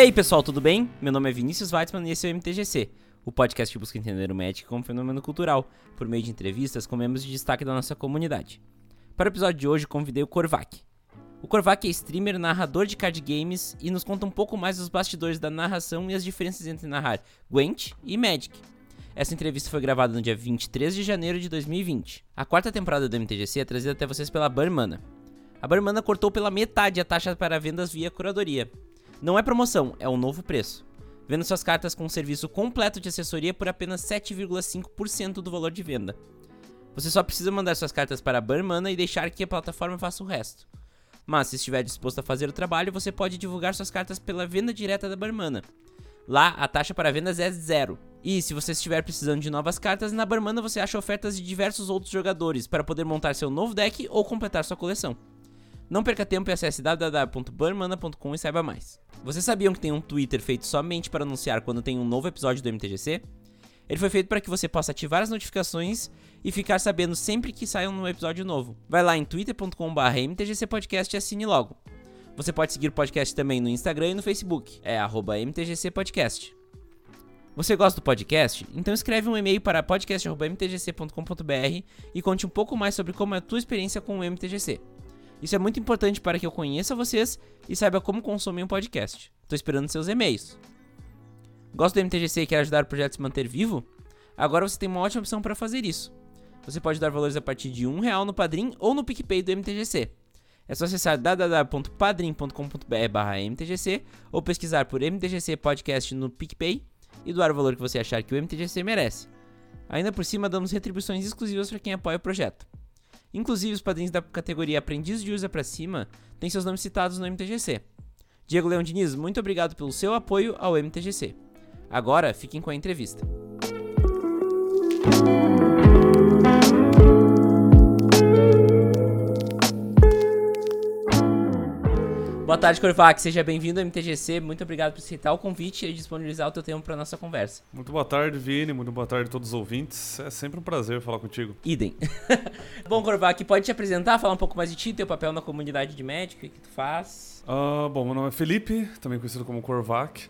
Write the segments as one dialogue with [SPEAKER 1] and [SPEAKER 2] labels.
[SPEAKER 1] E aí, pessoal, tudo bem? Meu nome é Vinícius Weitzman e esse é o MTGC, o podcast que busca entender o Magic como fenômeno cultural, por meio de entrevistas com membros de destaque da nossa comunidade. Para o episódio de hoje, convidei o Korvac. O Korvac é streamer, narrador de card games e nos conta um pouco mais dos bastidores da narração e as diferenças entre narrar Gwent e Magic. Essa entrevista foi gravada no dia 23 de janeiro de 2020. A quarta temporada do MTGC é trazida até vocês pela Barmana. A Barmana cortou pela metade a taxa para vendas via curadoria. Não é promoção, é um novo preço. Vendo suas cartas com um serviço completo de assessoria por apenas 7,5% do valor de venda. Você só precisa mandar suas cartas para a Barmana e deixar que a plataforma faça o resto. Mas se estiver disposto a fazer o trabalho, você pode divulgar suas cartas pela venda direta da Barmana. Lá, a taxa para vendas é zero. E se você estiver precisando de novas cartas, na Barmana você acha ofertas de diversos outros jogadores para poder montar seu novo deck ou completar sua coleção. Não perca tempo e acesse www.barmana.com e saiba mais. Vocês sabiam que tem um Twitter feito somente para anunciar quando tem um novo episódio do MTGC? Ele foi feito para que você possa ativar as notificações e ficar sabendo sempre que sai um episódio novo. Vai lá em twitter.com/mtgcpodcast e assine logo. Você pode seguir o podcast também no Instagram e no Facebook, é @mtgcpodcast. Você gosta do podcast? Então escreve um e-mail para podcast.mtgc.com.br e conte um pouco mais sobre como é a tua experiência com o MTGC. Isso é muito importante para que eu conheça vocês e saiba como consumir um podcast. Estou esperando seus e-mails. Gosta do MTGC e quer ajudar o projeto a se manter vivo? Agora você tem uma ótima opção para fazer isso. Você pode dar valores a partir de um real no Padrim ou no PicPay do MTGC. É só acessar www.padrim.com.br/mtgc ou pesquisar por MTGC Podcast no PicPay e doar o valor que você achar que o MTGC merece. Ainda por cima, damos retribuições exclusivas para quem apoia o projeto. Inclusive, os padrinhos da categoria Aprendiz de Usa para cima têm seus nomes citados no MTGC. Diego Leão Diniz, muito obrigado pelo seu apoio ao MTGC. Agora, fiquem com a entrevista. Boa tarde, Corvac. Seja bem-vindo ao MTGC. Muito obrigado por aceitar o convite e disponibilizar o teu tempo para nossa conversa.
[SPEAKER 2] Muito boa tarde, Vini. Muito boa tarde a todos os ouvintes. É sempre um prazer falar contigo.
[SPEAKER 1] Idem. bom, Corvac, pode te apresentar, falar um pouco mais de ti, teu papel na comunidade de Magic, o que tu faz?
[SPEAKER 2] Uh, bom, meu nome é Felipe, também conhecido como Corvac.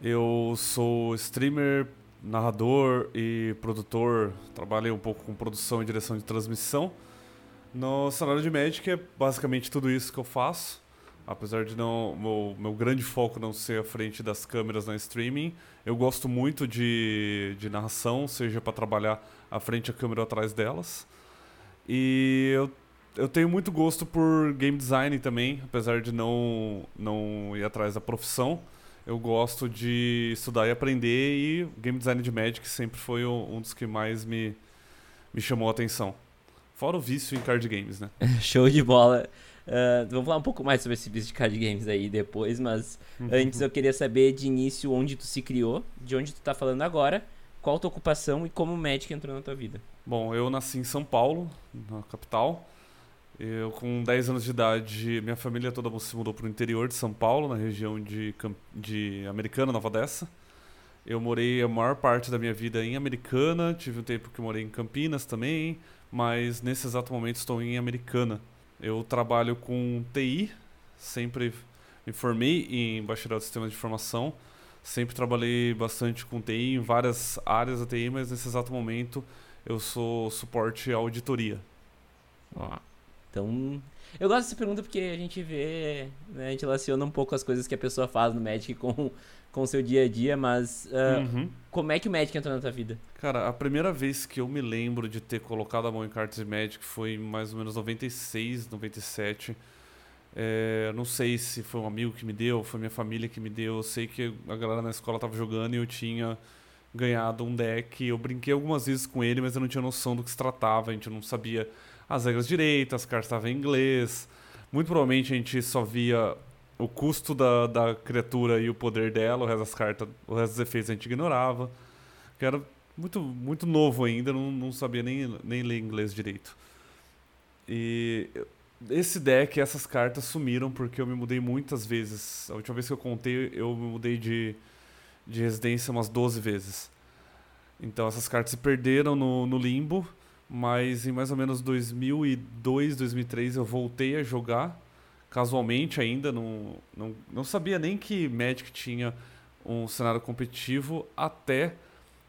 [SPEAKER 2] Eu sou streamer, narrador e produtor. Trabalhei um pouco com produção e direção de transmissão. No cenário de Magic é basicamente tudo isso que eu faço. Apesar de não meu, meu grande foco não ser à frente das câmeras na streaming, eu gosto muito de, de narração, seja para trabalhar à frente a câmera atrás delas. E eu, eu tenho muito gosto por game design também, apesar de não, não ir atrás da profissão. Eu gosto de estudar e aprender e game design de Magic sempre foi um, um dos que mais me, me chamou a atenção. Fora o vício em card games, né?
[SPEAKER 1] Show de bola. Uh, vamos falar um pouco mais sobre esse vício de card games aí depois, mas uhum. antes eu queria saber de início onde tu se criou, de onde tu tá falando agora, qual a tua ocupação e como o Magic entrou na tua vida.
[SPEAKER 2] Bom, eu nasci em São Paulo, na capital. Eu, com 10 anos de idade, minha família toda se mudou para o interior de São Paulo, na região de, de Americana, Nova Odessa. Eu morei a maior parte da minha vida em Americana, tive um tempo que morei em Campinas também, mas nesse exato momento estou em Americana, eu trabalho com TI, sempre me formei em bacharel de sistemas de informação, sempre trabalhei bastante com TI em várias áreas da TI, mas nesse exato momento eu sou suporte à auditoria.
[SPEAKER 1] então, eu gosto dessa pergunta porque a gente vê, né, a gente relaciona um pouco as coisas que a pessoa faz no Magic com com o seu dia a dia, mas uh, uhum. como é que o Magic entrou na tua vida?
[SPEAKER 2] Cara, a primeira vez que eu me lembro de ter colocado a mão em cartas de Magic foi mais ou menos 96, 97. É, não sei se foi um amigo que me deu, foi minha família que me deu. Eu sei que a galera na escola tava jogando e eu tinha ganhado um deck. Eu brinquei algumas vezes com ele, mas eu não tinha noção do que se tratava. A gente não sabia as regras direitas, as cartas estavam em inglês. Muito provavelmente a gente só via o custo da, da criatura e o poder dela, o resto das cartas, o resto dos efeitos a gente ignorava. Que era muito, muito novo ainda, não, não sabia nem, nem ler inglês direito. E esse deck, essas cartas sumiram porque eu me mudei muitas vezes. A última vez que eu contei, eu me mudei de, de residência umas 12 vezes. Então essas cartas se perderam no, no limbo, mas em mais ou menos 2002, 2003 eu voltei a jogar casualmente ainda, não, não, não sabia nem que Magic tinha um cenário competitivo até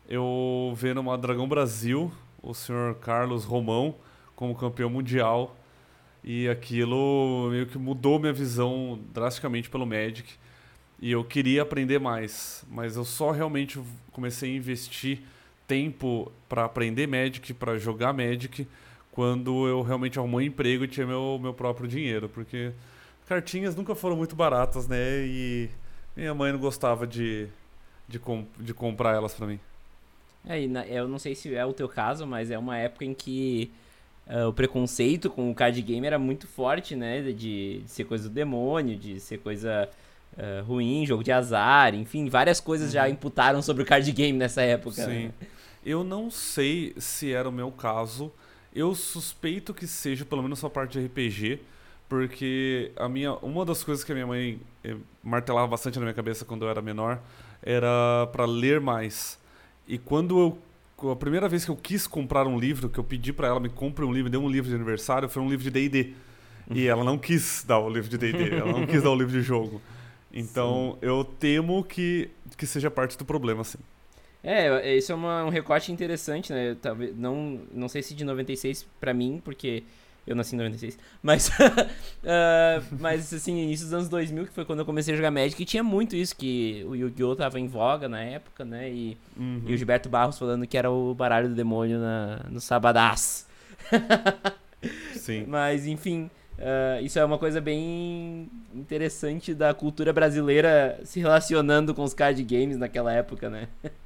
[SPEAKER 2] eu ver numa Dragão Brasil o senhor Carlos Romão como campeão mundial e aquilo meio que mudou minha visão drasticamente pelo Magic e eu queria aprender mais, mas eu só realmente comecei a investir tempo para aprender Magic, para jogar Magic, quando eu realmente arrumei um emprego e tinha meu, meu próprio dinheiro, porque cartinhas nunca foram muito baratas, né? E minha mãe não gostava de, de, com, de comprar elas para mim.
[SPEAKER 1] É, eu não sei se é o teu caso, mas é uma época em que uh, o preconceito com o card game era muito forte, né? De, de ser coisa do demônio, de ser coisa uh, ruim, jogo de azar, enfim, várias coisas uhum. já imputaram sobre o card game nessa época.
[SPEAKER 2] Sim.
[SPEAKER 1] Né?
[SPEAKER 2] Eu não sei se era o meu caso. Eu suspeito que seja pelo menos a parte de RPG, porque a minha, uma das coisas que a minha mãe eh, martelava bastante na minha cabeça quando eu era menor era para ler mais. E quando eu a primeira vez que eu quis comprar um livro, que eu pedi para ela me compre um livro, deu um livro de aniversário, foi um livro de D&D. E ela não quis dar o livro de D&D, ela não quis dar o livro de jogo. Então, Sim. eu temo que, que seja parte do problema, assim.
[SPEAKER 1] É, isso é uma, um recorte interessante, né? Talvez, não, não sei se de 96 para mim, porque eu nasci em 96. Mas, uh, mas assim, início dos anos 2000, que foi quando eu comecei a jogar Magic, e tinha muito isso, que o Yu-Gi-Oh! tava em voga na época, né? E, uhum. e o Gilberto Barros falando que era o baralho do demônio na, no Sabadás.
[SPEAKER 2] Sim.
[SPEAKER 1] Mas, enfim, uh, isso é uma coisa bem interessante da cultura brasileira se relacionando com os card games naquela época, né?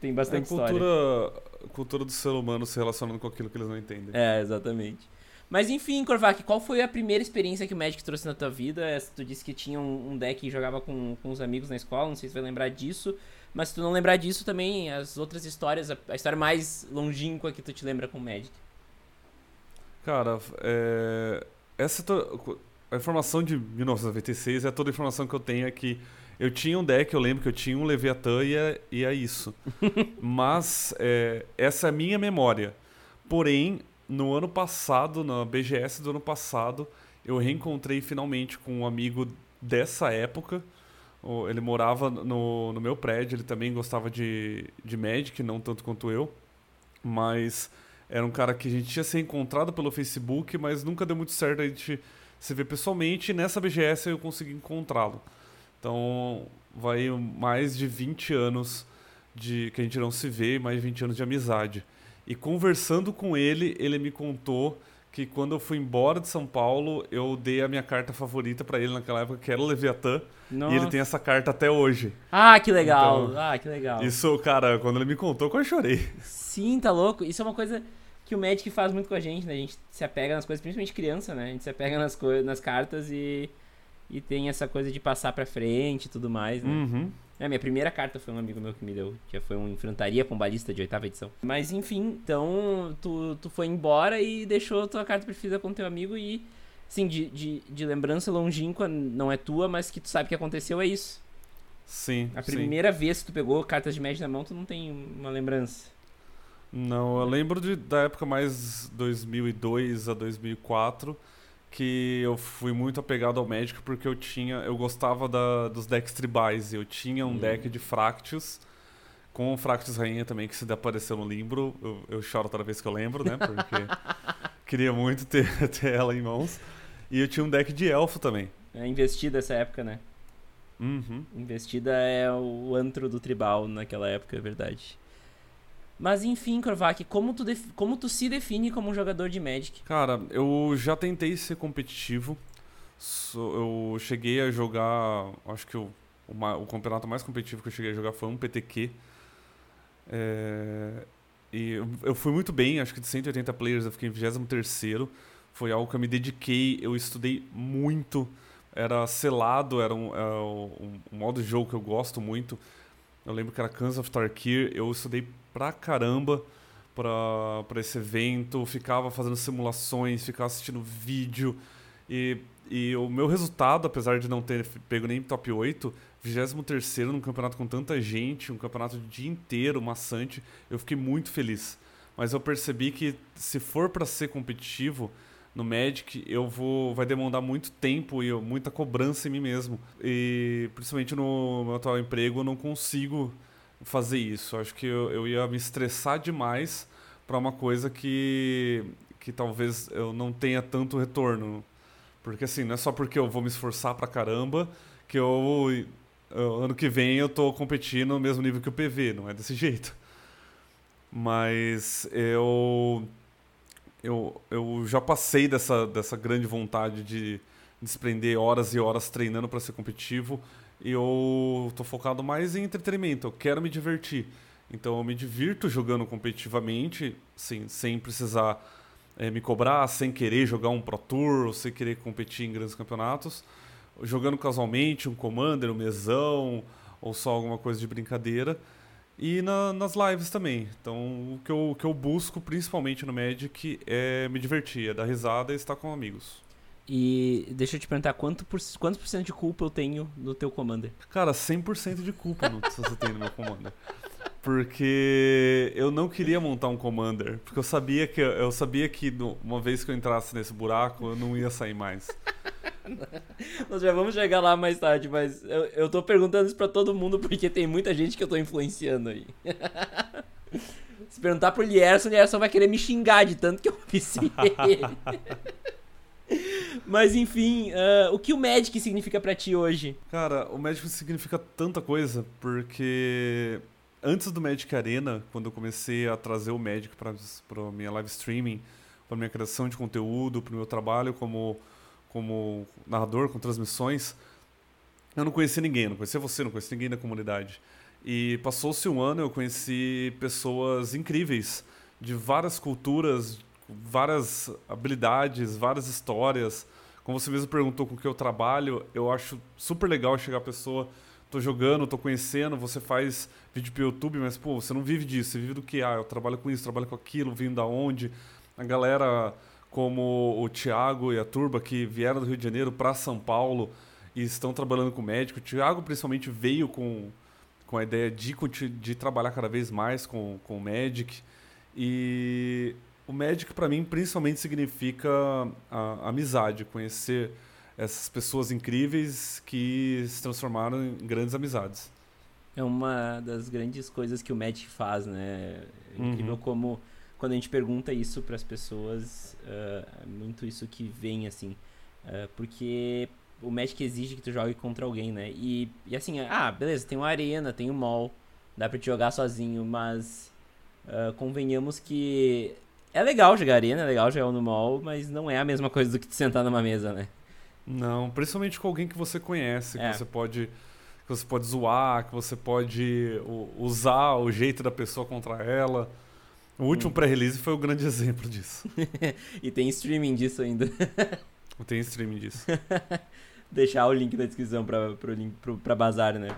[SPEAKER 1] Tem bastante
[SPEAKER 2] é cultura, história. Cultura do ser humano se relacionando com aquilo que eles não entendem.
[SPEAKER 1] É, exatamente. Mas enfim, Korvac, qual foi a primeira experiência que o Magic trouxe na tua vida? Tu disse que tinha um, deck e jogava com, com os amigos na escola, não sei se vai lembrar disso. Mas se tu não lembrar disso também, as outras histórias, a, a história mais longínqua que tu te lembra com o Magic.
[SPEAKER 2] Cara, é, essa a informação de 1996 é toda a informação que eu tenho aqui. Eu tinha um deck, eu lembro que eu tinha um Leviathan e é, e é isso. Mas é, essa é a minha memória. Porém, no ano passado, na BGS do ano passado, eu reencontrei finalmente com um amigo dessa época. Ele morava no, no meu prédio, ele também gostava de, de Magic, não tanto quanto eu. Mas era um cara que a gente tinha se encontrado pelo Facebook, mas nunca deu muito certo a gente se ver pessoalmente. E nessa BGS eu consegui encontrá-lo. Então, vai mais de 20 anos de que a gente não se vê, mais de 20 anos de amizade. E conversando com ele, ele me contou que quando eu fui embora de São Paulo, eu dei a minha carta favorita para ele naquela época, que era o Leviatã. Nossa. E ele tem essa carta até hoje.
[SPEAKER 1] Ah, que legal! Então, ah, que legal.
[SPEAKER 2] Isso, cara, quando ele me contou, eu chorei.
[SPEAKER 1] Sim, tá louco. Isso é uma coisa que o Magic faz muito com a gente, né? A gente se apega nas coisas, principalmente criança, né? A gente se apega nas, nas cartas e e tem essa coisa de passar pra frente e tudo mais, né?
[SPEAKER 2] Uhum.
[SPEAKER 1] É, minha primeira carta foi um amigo meu que me deu, que foi um Enfrentaria com Balista de oitava edição. Mas enfim, então tu, tu foi embora e deixou tua carta preferida com teu amigo e, sim, de, de, de lembrança longínqua, não é tua, mas que tu sabe que aconteceu, é isso.
[SPEAKER 2] Sim.
[SPEAKER 1] A primeira sim. vez que tu pegou cartas de Magic na mão, tu não tem uma lembrança.
[SPEAKER 2] Não, eu lembro de, da época mais 2002 a 2004 que eu fui muito apegado ao Magic porque eu tinha, eu gostava da, dos decks tribais. Eu tinha um hum. deck de Fractus com o Fractus Rainha também que se apareceu no Limbro. Eu, eu choro toda vez que eu lembro, né? Porque queria muito ter, ter ela em mãos. E eu tinha um deck de Elfo também.
[SPEAKER 1] É investida essa época, né?
[SPEAKER 2] Uhum.
[SPEAKER 1] Investida é o antro do tribal naquela época, é verdade. Mas enfim, Korvac, como tu, como tu se define como um jogador de Magic?
[SPEAKER 2] Cara, eu já tentei ser competitivo. eu cheguei a jogar. Acho que o, o, campeonato mais competitivo que eu cheguei a jogar foi um PTQ. É, e eu, eu fui muito bem, acho que de 180 players eu fiquei em 23. Foi algo que eu me dediquei, eu estudei muito. Era selado, era um, era é um, um modo de jogo que eu gosto muito. Eu lembro que era Kansas of Tarkir, eu estudei pra caramba para esse evento, ficava fazendo simulações, ficava assistindo vídeo. E, e o meu resultado, apesar de não ter pego nem top 8, 23 num campeonato com tanta gente, um campeonato o dia inteiro, maçante, eu fiquei muito feliz. Mas eu percebi que se for para ser competitivo, no Magic, eu vou vai demandar muito tempo e muita cobrança em mim mesmo. E principalmente no meu atual emprego eu não consigo fazer isso. Acho que eu, eu ia me estressar demais para uma coisa que que talvez eu não tenha tanto retorno. Porque assim, não é só porque eu vou me esforçar pra caramba que eu ano que vem eu tô competindo no mesmo nível que o PV, não é desse jeito. Mas eu eu, eu já passei dessa, dessa grande vontade de desprender horas e horas treinando para ser competitivo e eu tô focado mais em entretenimento, eu quero me divertir. Então eu me divirto jogando competitivamente, sim, sem precisar é, me cobrar, sem querer jogar um Pro Tour, ou sem querer competir em grandes campeonatos. Jogando casualmente, um Commander, um mesão, ou só alguma coisa de brincadeira e na, nas lives também. Então, o que, eu, o que eu busco principalmente no Magic é me divertir, é dar risada e estar com amigos.
[SPEAKER 1] E deixa eu te perguntar, quanto por, quantos por cento de culpa eu tenho no teu Commander?
[SPEAKER 2] Cara, 100% de culpa no, você tem no meu Commander. Porque eu não queria montar um Commander, porque eu sabia que eu sabia que uma vez que eu entrasse nesse buraco, eu não ia sair mais.
[SPEAKER 1] Nós já vamos chegar lá mais tarde, mas eu, eu tô perguntando isso pra todo mundo porque tem muita gente que eu tô influenciando aí. Se perguntar pro Lierson, o Lierson vai querer me xingar de tanto que eu viciei ele. Mas enfim, uh, o que o Magic significa para ti hoje?
[SPEAKER 2] Cara, o Magic significa tanta coisa, porque antes do Magic Arena, quando eu comecei a trazer o Magic para minha live streaming, para minha criação de conteúdo, para o meu trabalho como como narrador, com transmissões, eu não conhecia ninguém, não conhecia você, não conhecia ninguém da comunidade. E passou-se um ano, eu conheci pessoas incríveis, de várias culturas, várias habilidades, várias histórias. Como você mesmo perguntou com que eu trabalho, eu acho super legal chegar a pessoa, tô jogando, tô conhecendo, você faz vídeo pro YouTube, mas pô, você não vive disso, você vive do que? Ah, eu trabalho com isso, trabalho com aquilo, vim da onde? A galera como o Thiago e a Turba, que vieram do Rio de Janeiro para São Paulo e estão trabalhando com médico. O Thiago, principalmente, veio com, com a ideia de, de trabalhar cada vez mais com, com o Magic. E o Magic, para mim, principalmente significa a, a amizade, conhecer essas pessoas incríveis que se transformaram em grandes amizades.
[SPEAKER 1] É uma das grandes coisas que o Magic faz, né? É incrível uhum. como quando a gente pergunta isso para as pessoas, uh, é muito isso que vem, assim. Uh, porque o Magic exige que tu jogue contra alguém, né? E, e assim, ah, beleza, tem uma arena, tem um mall, dá pra te jogar sozinho, mas uh, convenhamos que é legal jogar arena, é legal jogar no mall, mas não é a mesma coisa do que te sentar numa mesa, né?
[SPEAKER 2] Não, principalmente com alguém que você conhece, é. que você pode que você pode zoar, que você pode usar o jeito da pessoa contra ela. O último pré-release foi o grande exemplo disso.
[SPEAKER 1] e tem streaming disso ainda.
[SPEAKER 2] tem streaming disso.
[SPEAKER 1] Deixar o link na descrição pra, pro link, pro, pra Bazar, né?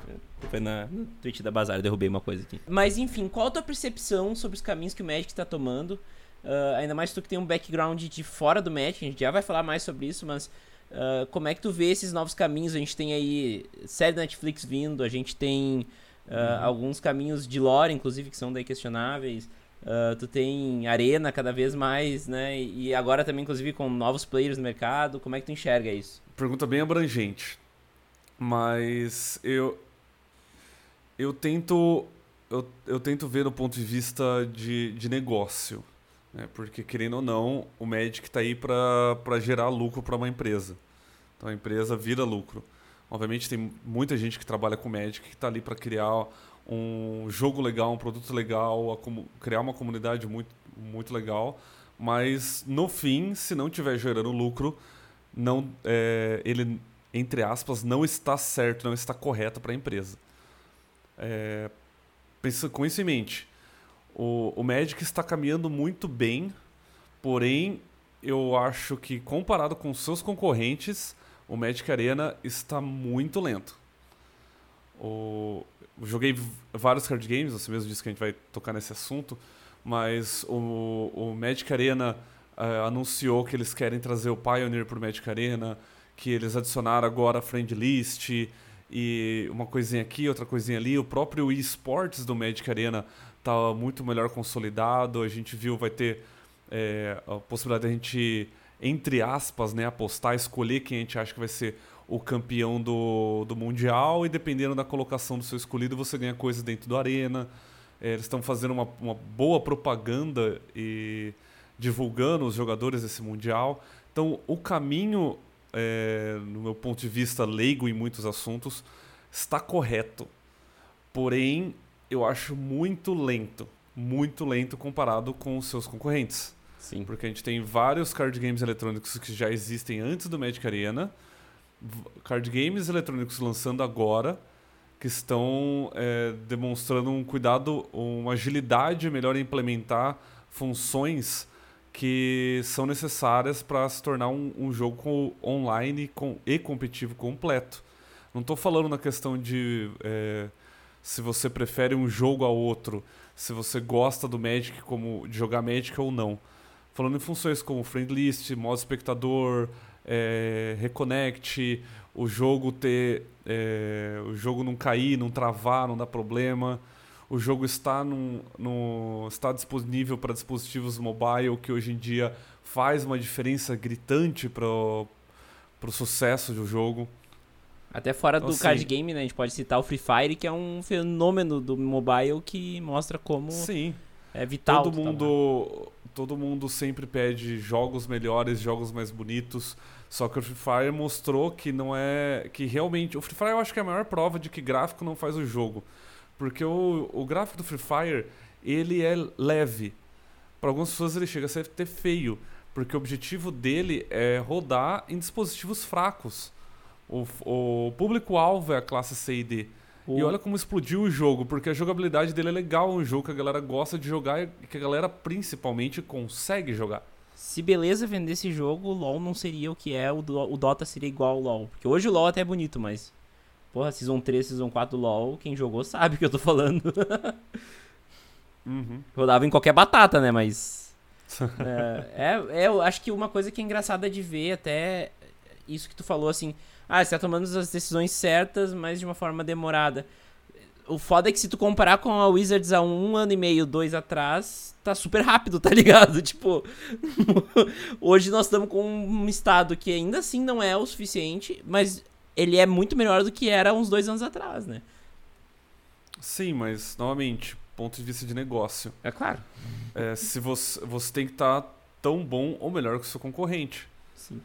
[SPEAKER 1] Foi na, no tweet da Bazar, derrubei uma coisa aqui. Mas enfim, qual a tua percepção sobre os caminhos que o Magic está tomando? Uh, ainda mais tu que tem um background de fora do Magic, a gente já vai falar mais sobre isso, mas uh, como é que tu vê esses novos caminhos? A gente tem aí série da Netflix vindo, a gente tem uh, uhum. alguns caminhos de lore, inclusive, que são daí questionáveis. Uh, tu tem arena cada vez mais, né? E agora também, inclusive, com novos players no mercado. Como é que tu enxerga isso?
[SPEAKER 2] Pergunta bem abrangente. Mas eu. Eu tento. Eu, eu tento ver do ponto de vista de, de negócio. Né? Porque, querendo ou não, o Magic está aí para gerar lucro para uma empresa. Então a empresa vira lucro. Obviamente, tem muita gente que trabalha com Magic que está ali para criar um jogo legal, um produto legal, criar uma comunidade muito, muito legal. Mas no fim, se não estiver gerando lucro, não, é, ele, entre aspas, não está certo, não está correto para a empresa. É, pensa com isso em mente. O, o Magic está caminhando muito bem, porém, eu acho que comparado com seus concorrentes, o Magic Arena está muito lento. O, joguei vários card games, você mesmo disse que a gente vai tocar nesse assunto, mas o, o Magic Arena uh, anunciou que eles querem trazer o Pioneer para o Magic Arena, que eles adicionaram agora a Friend List e uma coisinha aqui, outra coisinha ali. O próprio eSports do Magic Arena está muito melhor consolidado. A gente viu, vai ter é, a possibilidade de a gente entre aspas, né, apostar, escolher quem a gente acha que vai ser o campeão do, do Mundial e dependendo da colocação do seu escolhido, você ganha coisas dentro do Arena. É, eles estão fazendo uma, uma boa propaganda e divulgando os jogadores desse Mundial. Então, o caminho, é, no meu ponto de vista leigo em muitos assuntos, está correto. Porém, eu acho muito lento. Muito lento comparado com os seus concorrentes.
[SPEAKER 1] Sim.
[SPEAKER 2] Porque a gente tem vários card games eletrônicos que já existem antes do Magic Arena, card games eletrônicos lançando agora, que estão é, demonstrando um cuidado, uma agilidade melhor em implementar funções que são necessárias para se tornar um, um jogo online com, e competitivo completo. Não estou falando na questão de é, se você prefere um jogo ao outro, se você gosta do Magic como de jogar Magic ou não. Falando em funções como friend list, modo espectador, é, reconnect, o jogo ter. É, o jogo não cair, não travar, não dar problema. O jogo está, num, no, está disponível para dispositivos mobile, que hoje em dia faz uma diferença gritante para o sucesso do jogo.
[SPEAKER 1] Até fora do assim, card game, né? A gente pode citar o Free Fire, que é um fenômeno do mobile que mostra como
[SPEAKER 2] sim.
[SPEAKER 1] é vital.
[SPEAKER 2] Todo mundo, todo mundo sempre pede jogos melhores, jogos mais bonitos. Só que o Free Fire mostrou que não é. que realmente. O Free Fire eu acho que é a maior prova de que gráfico não faz o jogo. Porque o, o gráfico do Free Fire, ele é leve. Para algumas pessoas ele chega a ser até feio. Porque o objetivo dele é rodar em dispositivos fracos. O, o público-alvo é a classe C e D. O... E olha como explodiu o jogo, porque a jogabilidade dele é legal, é um jogo que a galera gosta de jogar e que a galera principalmente consegue jogar.
[SPEAKER 1] Se beleza vender esse jogo, o LoL não seria o que é, o, o Dota seria igual ao LoL. Porque hoje o LoL até é bonito, mas. Porra, Season 3, Season 4 do LoL, quem jogou sabe o que eu tô falando.
[SPEAKER 2] uhum.
[SPEAKER 1] Rodava em qualquer batata, né? Mas. é, é, é, eu acho que uma coisa que é engraçada de ver, até isso que tu falou, assim. Ah, você tá tomando as decisões certas, mas de uma forma demorada. O foda é que se tu comparar com a Wizards há um ano e meio, dois atrás, tá super rápido, tá ligado? Tipo, hoje nós estamos com um estado que ainda assim não é o suficiente, mas ele é muito melhor do que era uns dois anos atrás, né?
[SPEAKER 2] Sim, mas, novamente, ponto de vista de negócio.
[SPEAKER 1] É claro.
[SPEAKER 2] É, se você, você tem que estar tá tão bom ou melhor que o seu concorrente.
[SPEAKER 1] Sim.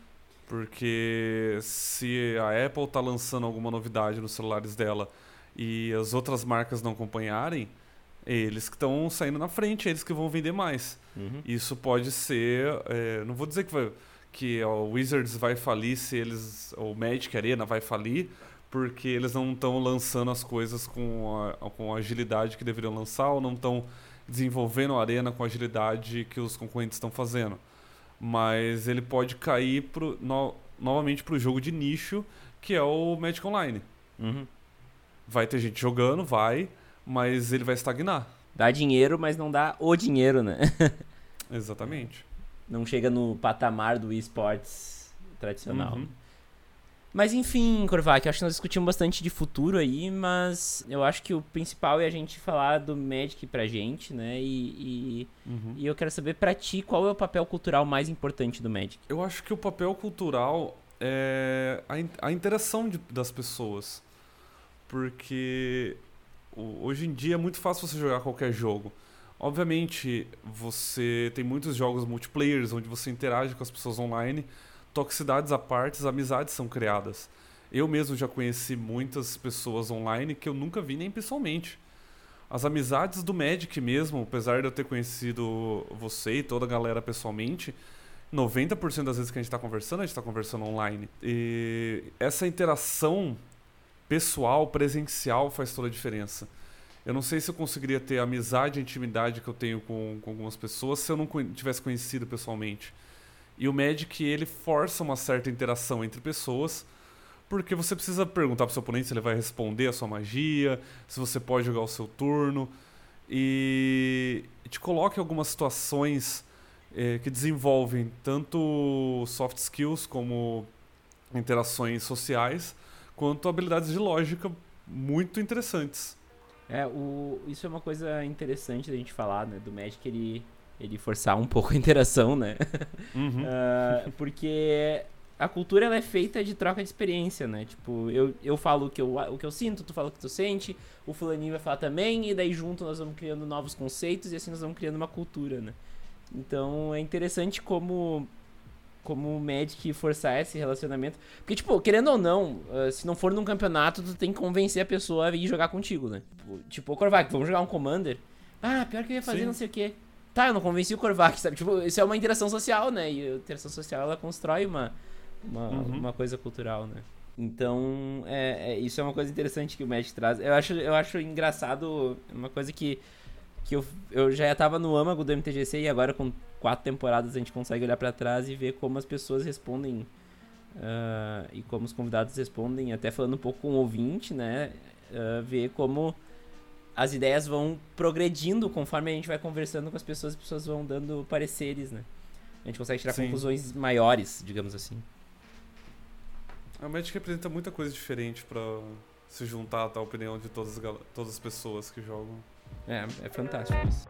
[SPEAKER 2] Porque se a Apple está lançando alguma novidade nos celulares dela e as outras marcas não acompanharem, eles que estão saindo na frente, eles que vão vender mais.
[SPEAKER 1] Uhum.
[SPEAKER 2] Isso pode ser. É, não vou dizer que, vai, que o Wizards vai falir se eles. ou Magic Arena vai falir, porque eles não estão lançando as coisas com a, com a agilidade que deveriam lançar, ou não estão desenvolvendo a arena com a agilidade que os concorrentes estão fazendo mas ele pode cair pro, no, novamente para o jogo de nicho, que é o Magic Online.
[SPEAKER 1] Uhum.
[SPEAKER 2] Vai ter gente jogando, vai, mas ele vai estagnar.
[SPEAKER 1] Dá dinheiro, mas não dá o dinheiro, né?
[SPEAKER 2] Exatamente.
[SPEAKER 1] Não chega no patamar do esportes tradicional. Uhum. Mas enfim, Korvac, acho que nós discutimos bastante de futuro aí, mas eu acho que o principal é a gente falar do Magic pra gente, né? E, e,
[SPEAKER 2] uhum.
[SPEAKER 1] e eu quero saber pra ti qual é o papel cultural mais importante do Magic.
[SPEAKER 2] Eu acho que o papel cultural é a, a interação de, das pessoas. Porque hoje em dia é muito fácil você jogar qualquer jogo. Obviamente, você tem muitos jogos multiplayers onde você interage com as pessoas online toxicidades à parte, amizades são criadas. Eu mesmo já conheci muitas pessoas online que eu nunca vi nem pessoalmente. As amizades do Magic mesmo, apesar de eu ter conhecido você e toda a galera pessoalmente, 90% das vezes que a gente está conversando, a gente está conversando online. E essa interação pessoal, presencial, faz toda a diferença. Eu não sei se eu conseguiria ter a amizade e intimidade que eu tenho com, com algumas pessoas se eu não tivesse conhecido pessoalmente. E o Magic, ele força uma certa interação entre pessoas, porque você precisa perguntar pro seu oponente se ele vai responder a sua magia, se você pode jogar o seu turno, e te coloca em algumas situações é, que desenvolvem tanto soft skills como interações sociais, quanto habilidades de lógica muito interessantes.
[SPEAKER 1] É, o, isso é uma coisa interessante da gente falar, né? Do Magic, ele ele forçar um pouco a interação, né?
[SPEAKER 2] Uhum.
[SPEAKER 1] Ah, porque a cultura ela é feita de troca de experiência, né? Tipo, eu, eu falo o que eu, o que eu sinto, tu fala o que tu sente, o fulaninho vai falar também, e daí junto nós vamos criando novos conceitos e assim nós vamos criando uma cultura, né? Então é interessante como como o Magic forçar esse relacionamento. Porque, tipo, querendo ou não, ah, se não for num campeonato, tu tem que convencer a pessoa a vir jogar contigo, né? Tipo, ô Korvac, vamos jogar um Commander? Ah, pior que eu ia fazer
[SPEAKER 2] Sim.
[SPEAKER 1] não sei o quê. Tá, eu não convenci o Korvac, sabe? Tipo, isso é uma interação social, né? E a interação social, ela constrói uma, uma,
[SPEAKER 2] Uhum.
[SPEAKER 1] uma coisa cultural, né? Então, é, é- isso é uma coisa interessante que o Magic traz. Eu acho, eu acho engraçado, uma coisa que, que eu, eu já tava no âmago do MTGC e agora com quatro temporadas a gente consegue olhar pra trás e ver como as pessoas respondem ah, e como os convidados respondem, até falando um pouco com o ouvinte, né? ah, ver como as ideias vão progredindo conforme a gente vai conversando com as pessoas, as pessoas vão dando pareceres, né? A gente consegue tirar
[SPEAKER 2] Sim.
[SPEAKER 1] conclusões maiores, digamos assim.
[SPEAKER 2] A Magic representa muita coisa diferente pra se juntar à opinião de todas as, todas as pessoas que jogam.
[SPEAKER 1] É, é fantástico isso.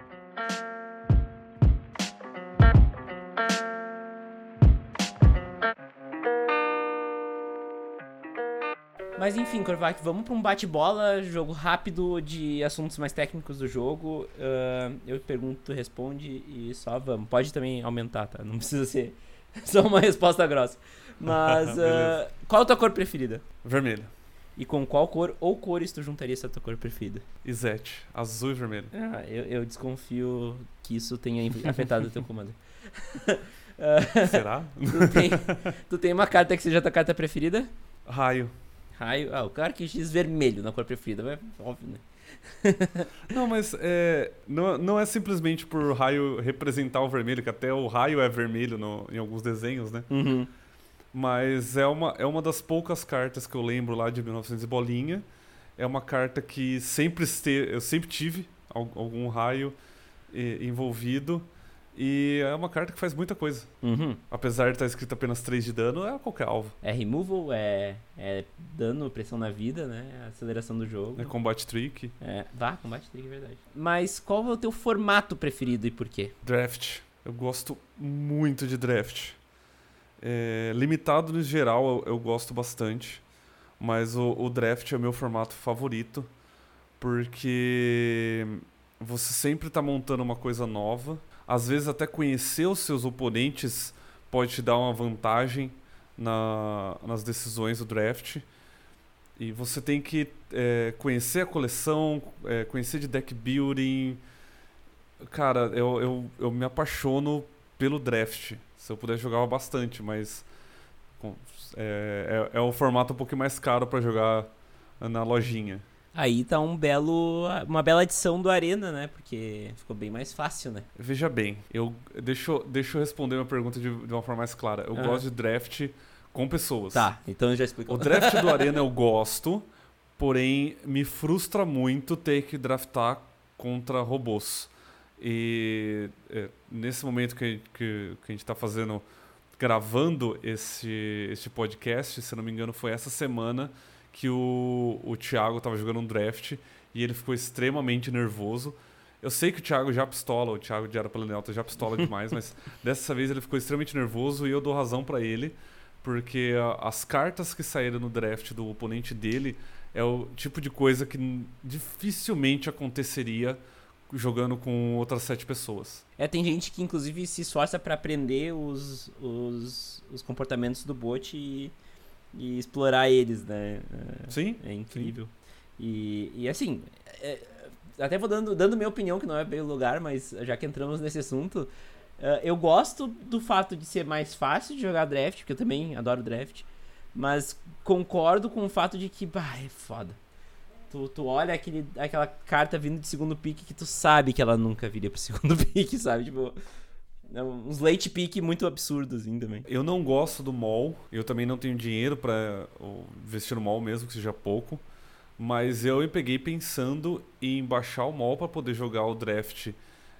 [SPEAKER 1] Mas enfim, Korvac, vamos pra um bate-bola, jogo rápido de assuntos mais técnicos do jogo. Ahn, eu pergunto, tu responde e só vamos. Pode também aumentar, tá? Não precisa ser só uma resposta grossa. Mas ah, qual a tua cor preferida?
[SPEAKER 2] Vermelho.
[SPEAKER 1] E com qual cor ou cores tu juntaria essa tua cor preferida?
[SPEAKER 2] Izete. Azul e vermelho.
[SPEAKER 1] Ah, eu, eu desconfio que isso tenha afetado o teu comando.
[SPEAKER 2] Será?
[SPEAKER 1] tu, tem, tu tem uma carta que seja a tua carta preferida?
[SPEAKER 2] Raio.
[SPEAKER 1] Raio. Ah, o cara que diz vermelho na cor preferida. Mas, óbvio, né?
[SPEAKER 2] Não, mas é, não, não é simplesmente por raio representar o vermelho, que até o raio é vermelho no- em alguns desenhos, né?
[SPEAKER 1] Uhum.
[SPEAKER 2] Mas é uma, é uma das poucas cartas que eu lembro lá de 1900 e bolinha. É uma carta que sempre este, eu sempre tive al- algum raio eh, envolvido. E é uma carta que faz muita coisa.
[SPEAKER 1] Uhum.
[SPEAKER 2] Apesar de estar escrito apenas 3 de dano, é qualquer alvo.
[SPEAKER 1] É removal, é, é dano, pressão na vida, né? Aceleração do jogo.
[SPEAKER 2] É combate trick,
[SPEAKER 1] É, vá, combate trick, é verdade. Mas qual é o teu formato preferido e por quê?
[SPEAKER 2] draft. Eu gosto muito de draft. É, limitado no geral, eu, eu gosto bastante. Mas o, o draft é o meu formato favorito. Porque você sempre está montando uma coisa nova. Às vezes, até conhecer os seus oponentes pode te dar uma vantagem na- nas decisões do draft. E você tem que é, conhecer a coleção, é, conhecer de deck building. Cara, eu, eu, eu me apaixono pelo draft. Se eu puder, jogava bastante, mas é, é, é o formato um pouquinho mais caro para jogar na lojinha.
[SPEAKER 1] Aí tá um belo, uma bela adição do Arena, né? Porque ficou bem mais fácil, né?
[SPEAKER 2] Veja bem, eu deixa, eu- deixa eu responder uma pergunta de, de uma forma mais clara. Eu
[SPEAKER 1] Aham.
[SPEAKER 2] gosto de draft com pessoas.
[SPEAKER 1] Tá, então já explicou.
[SPEAKER 2] O draft do Arena eu gosto, porém me frustra muito ter que draftar contra robôs. E é, nesse momento que, que, que a gente está fazendo, gravando esse, esse podcast, se não me engano, foi essa semana que o, o Thiago estava jogando um draft e ele ficou extremamente nervoso. Eu sei que o Thiago já pistola, o Thiago de Era Planalto já pistola demais, mas dessa vez ele ficou extremamente nervoso e eu dou razão para ele, porque as cartas que saíram no draft do oponente dele é o tipo de coisa que dificilmente aconteceria jogando com outras sete pessoas.
[SPEAKER 1] É, tem gente que inclusive se esforça pra aprender os, os, os comportamentos do bot e, e explorar eles, né?
[SPEAKER 2] Sim?
[SPEAKER 1] É, incrível. E, e assim, é, até vou dando, dando minha opinião, que não é bem o lugar, mas já que entramos nesse assunto, é, eu gosto do fato de ser mais fácil de jogar draft, porque eu também adoro draft, mas concordo com o fato de que, bah, é foda. Tu, tu olha aquele, aquela carta vindo de segundo pick que tu sabe que ela nunca viria pro segundo pick, sabe? Tipo, uns late pick muito absurdos assim também.
[SPEAKER 2] Eu não gosto do mall, eu também não tenho dinheiro para investir no mall mesmo que seja pouco, mas eu me peguei pensando em baixar o mall para poder jogar o draft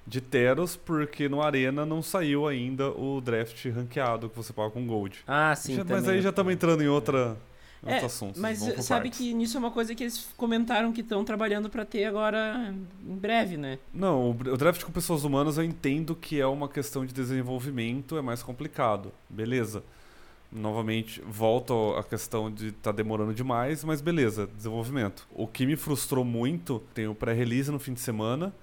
[SPEAKER 2] de Teros, porque no Arena não saiu ainda o draft ranqueado que você paga com Gold.
[SPEAKER 1] Ah, sim,
[SPEAKER 2] Já- mas aí já estamos entrando em outra outros
[SPEAKER 1] É,
[SPEAKER 2] assuntos.
[SPEAKER 1] Mas sabe
[SPEAKER 2] partes.
[SPEAKER 1] que nisso é uma coisa que eles comentaram que estão trabalhando pra ter agora em breve, né?
[SPEAKER 2] Não, o draft com pessoas humanas eu entendo que é uma questão de desenvolvimento, é mais complicado. Beleza. Novamente, volto à questão de estar demorando demais, mas beleza, desenvolvimento. O que me frustrou muito, tem o pré-release no fim de semana,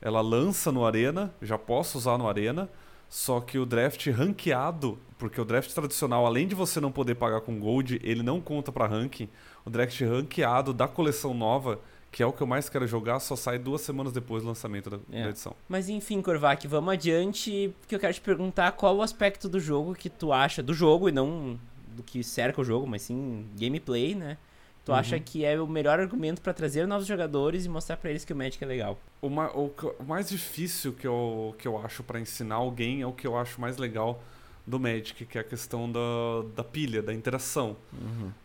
[SPEAKER 2] ela lança no Arena, já posso usar no Arena, só que o draft ranqueado, porque o draft tradicional, além de você não poder pagar com gold, ele não conta pra ranking. O draft ranqueado da coleção nova, que é o que eu mais quero jogar, só sai duas semanas depois do lançamento da,
[SPEAKER 1] É.
[SPEAKER 2] da edição.
[SPEAKER 1] Mas enfim, Korvac, vamos adiante, porque eu quero te perguntar qual o aspecto do jogo que tu acha, do jogo e não do que cerca o jogo, mas sim gameplay, né? Tu
[SPEAKER 2] Uhum.
[SPEAKER 1] acha que é o melhor argumento pra trazer novos jogadores e mostrar pra eles que o Magic é legal?
[SPEAKER 2] O, ma- o o mais difícil que eu, que eu acho pra ensinar alguém é o que eu acho mais legal do Magic, que é a questão da, da pilha, da interação.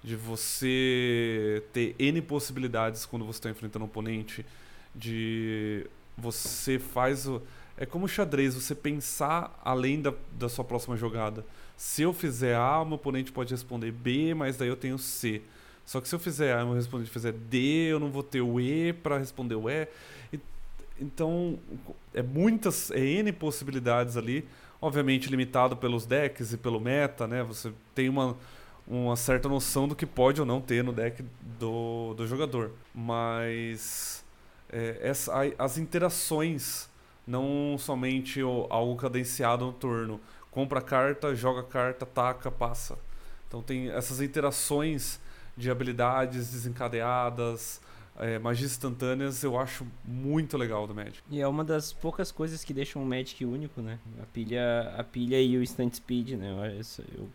[SPEAKER 2] De você ter N possibilidades quando você está enfrentando um oponente. De você faz o. É como xadrez, você pensar além da, da sua próxima jogada. Se eu fizer A, o meu oponente pode responder B, mas daí eu tenho C. Só que se eu fizer A o meu oponente fizer D, eu não vou ter o E para responder o E. E- Então, é muitas, é N possibilidades ali. Obviamente limitado pelos decks e pelo meta, né? Você tem uma, uma certa noção do que pode ou não ter no deck do, do jogador. Mas é, essa, as interações, não somente o- algo cadenciado no turno. Compra carta, joga carta, taca, passa. Então tem essas interações de habilidades desencadeadas, é, magias instantâneas, eu acho muito legal do Magic.
[SPEAKER 1] E é uma das poucas coisas que deixam o Magic único, né? A pilha, a pilha e o Instant Speed, né? Eu- eu-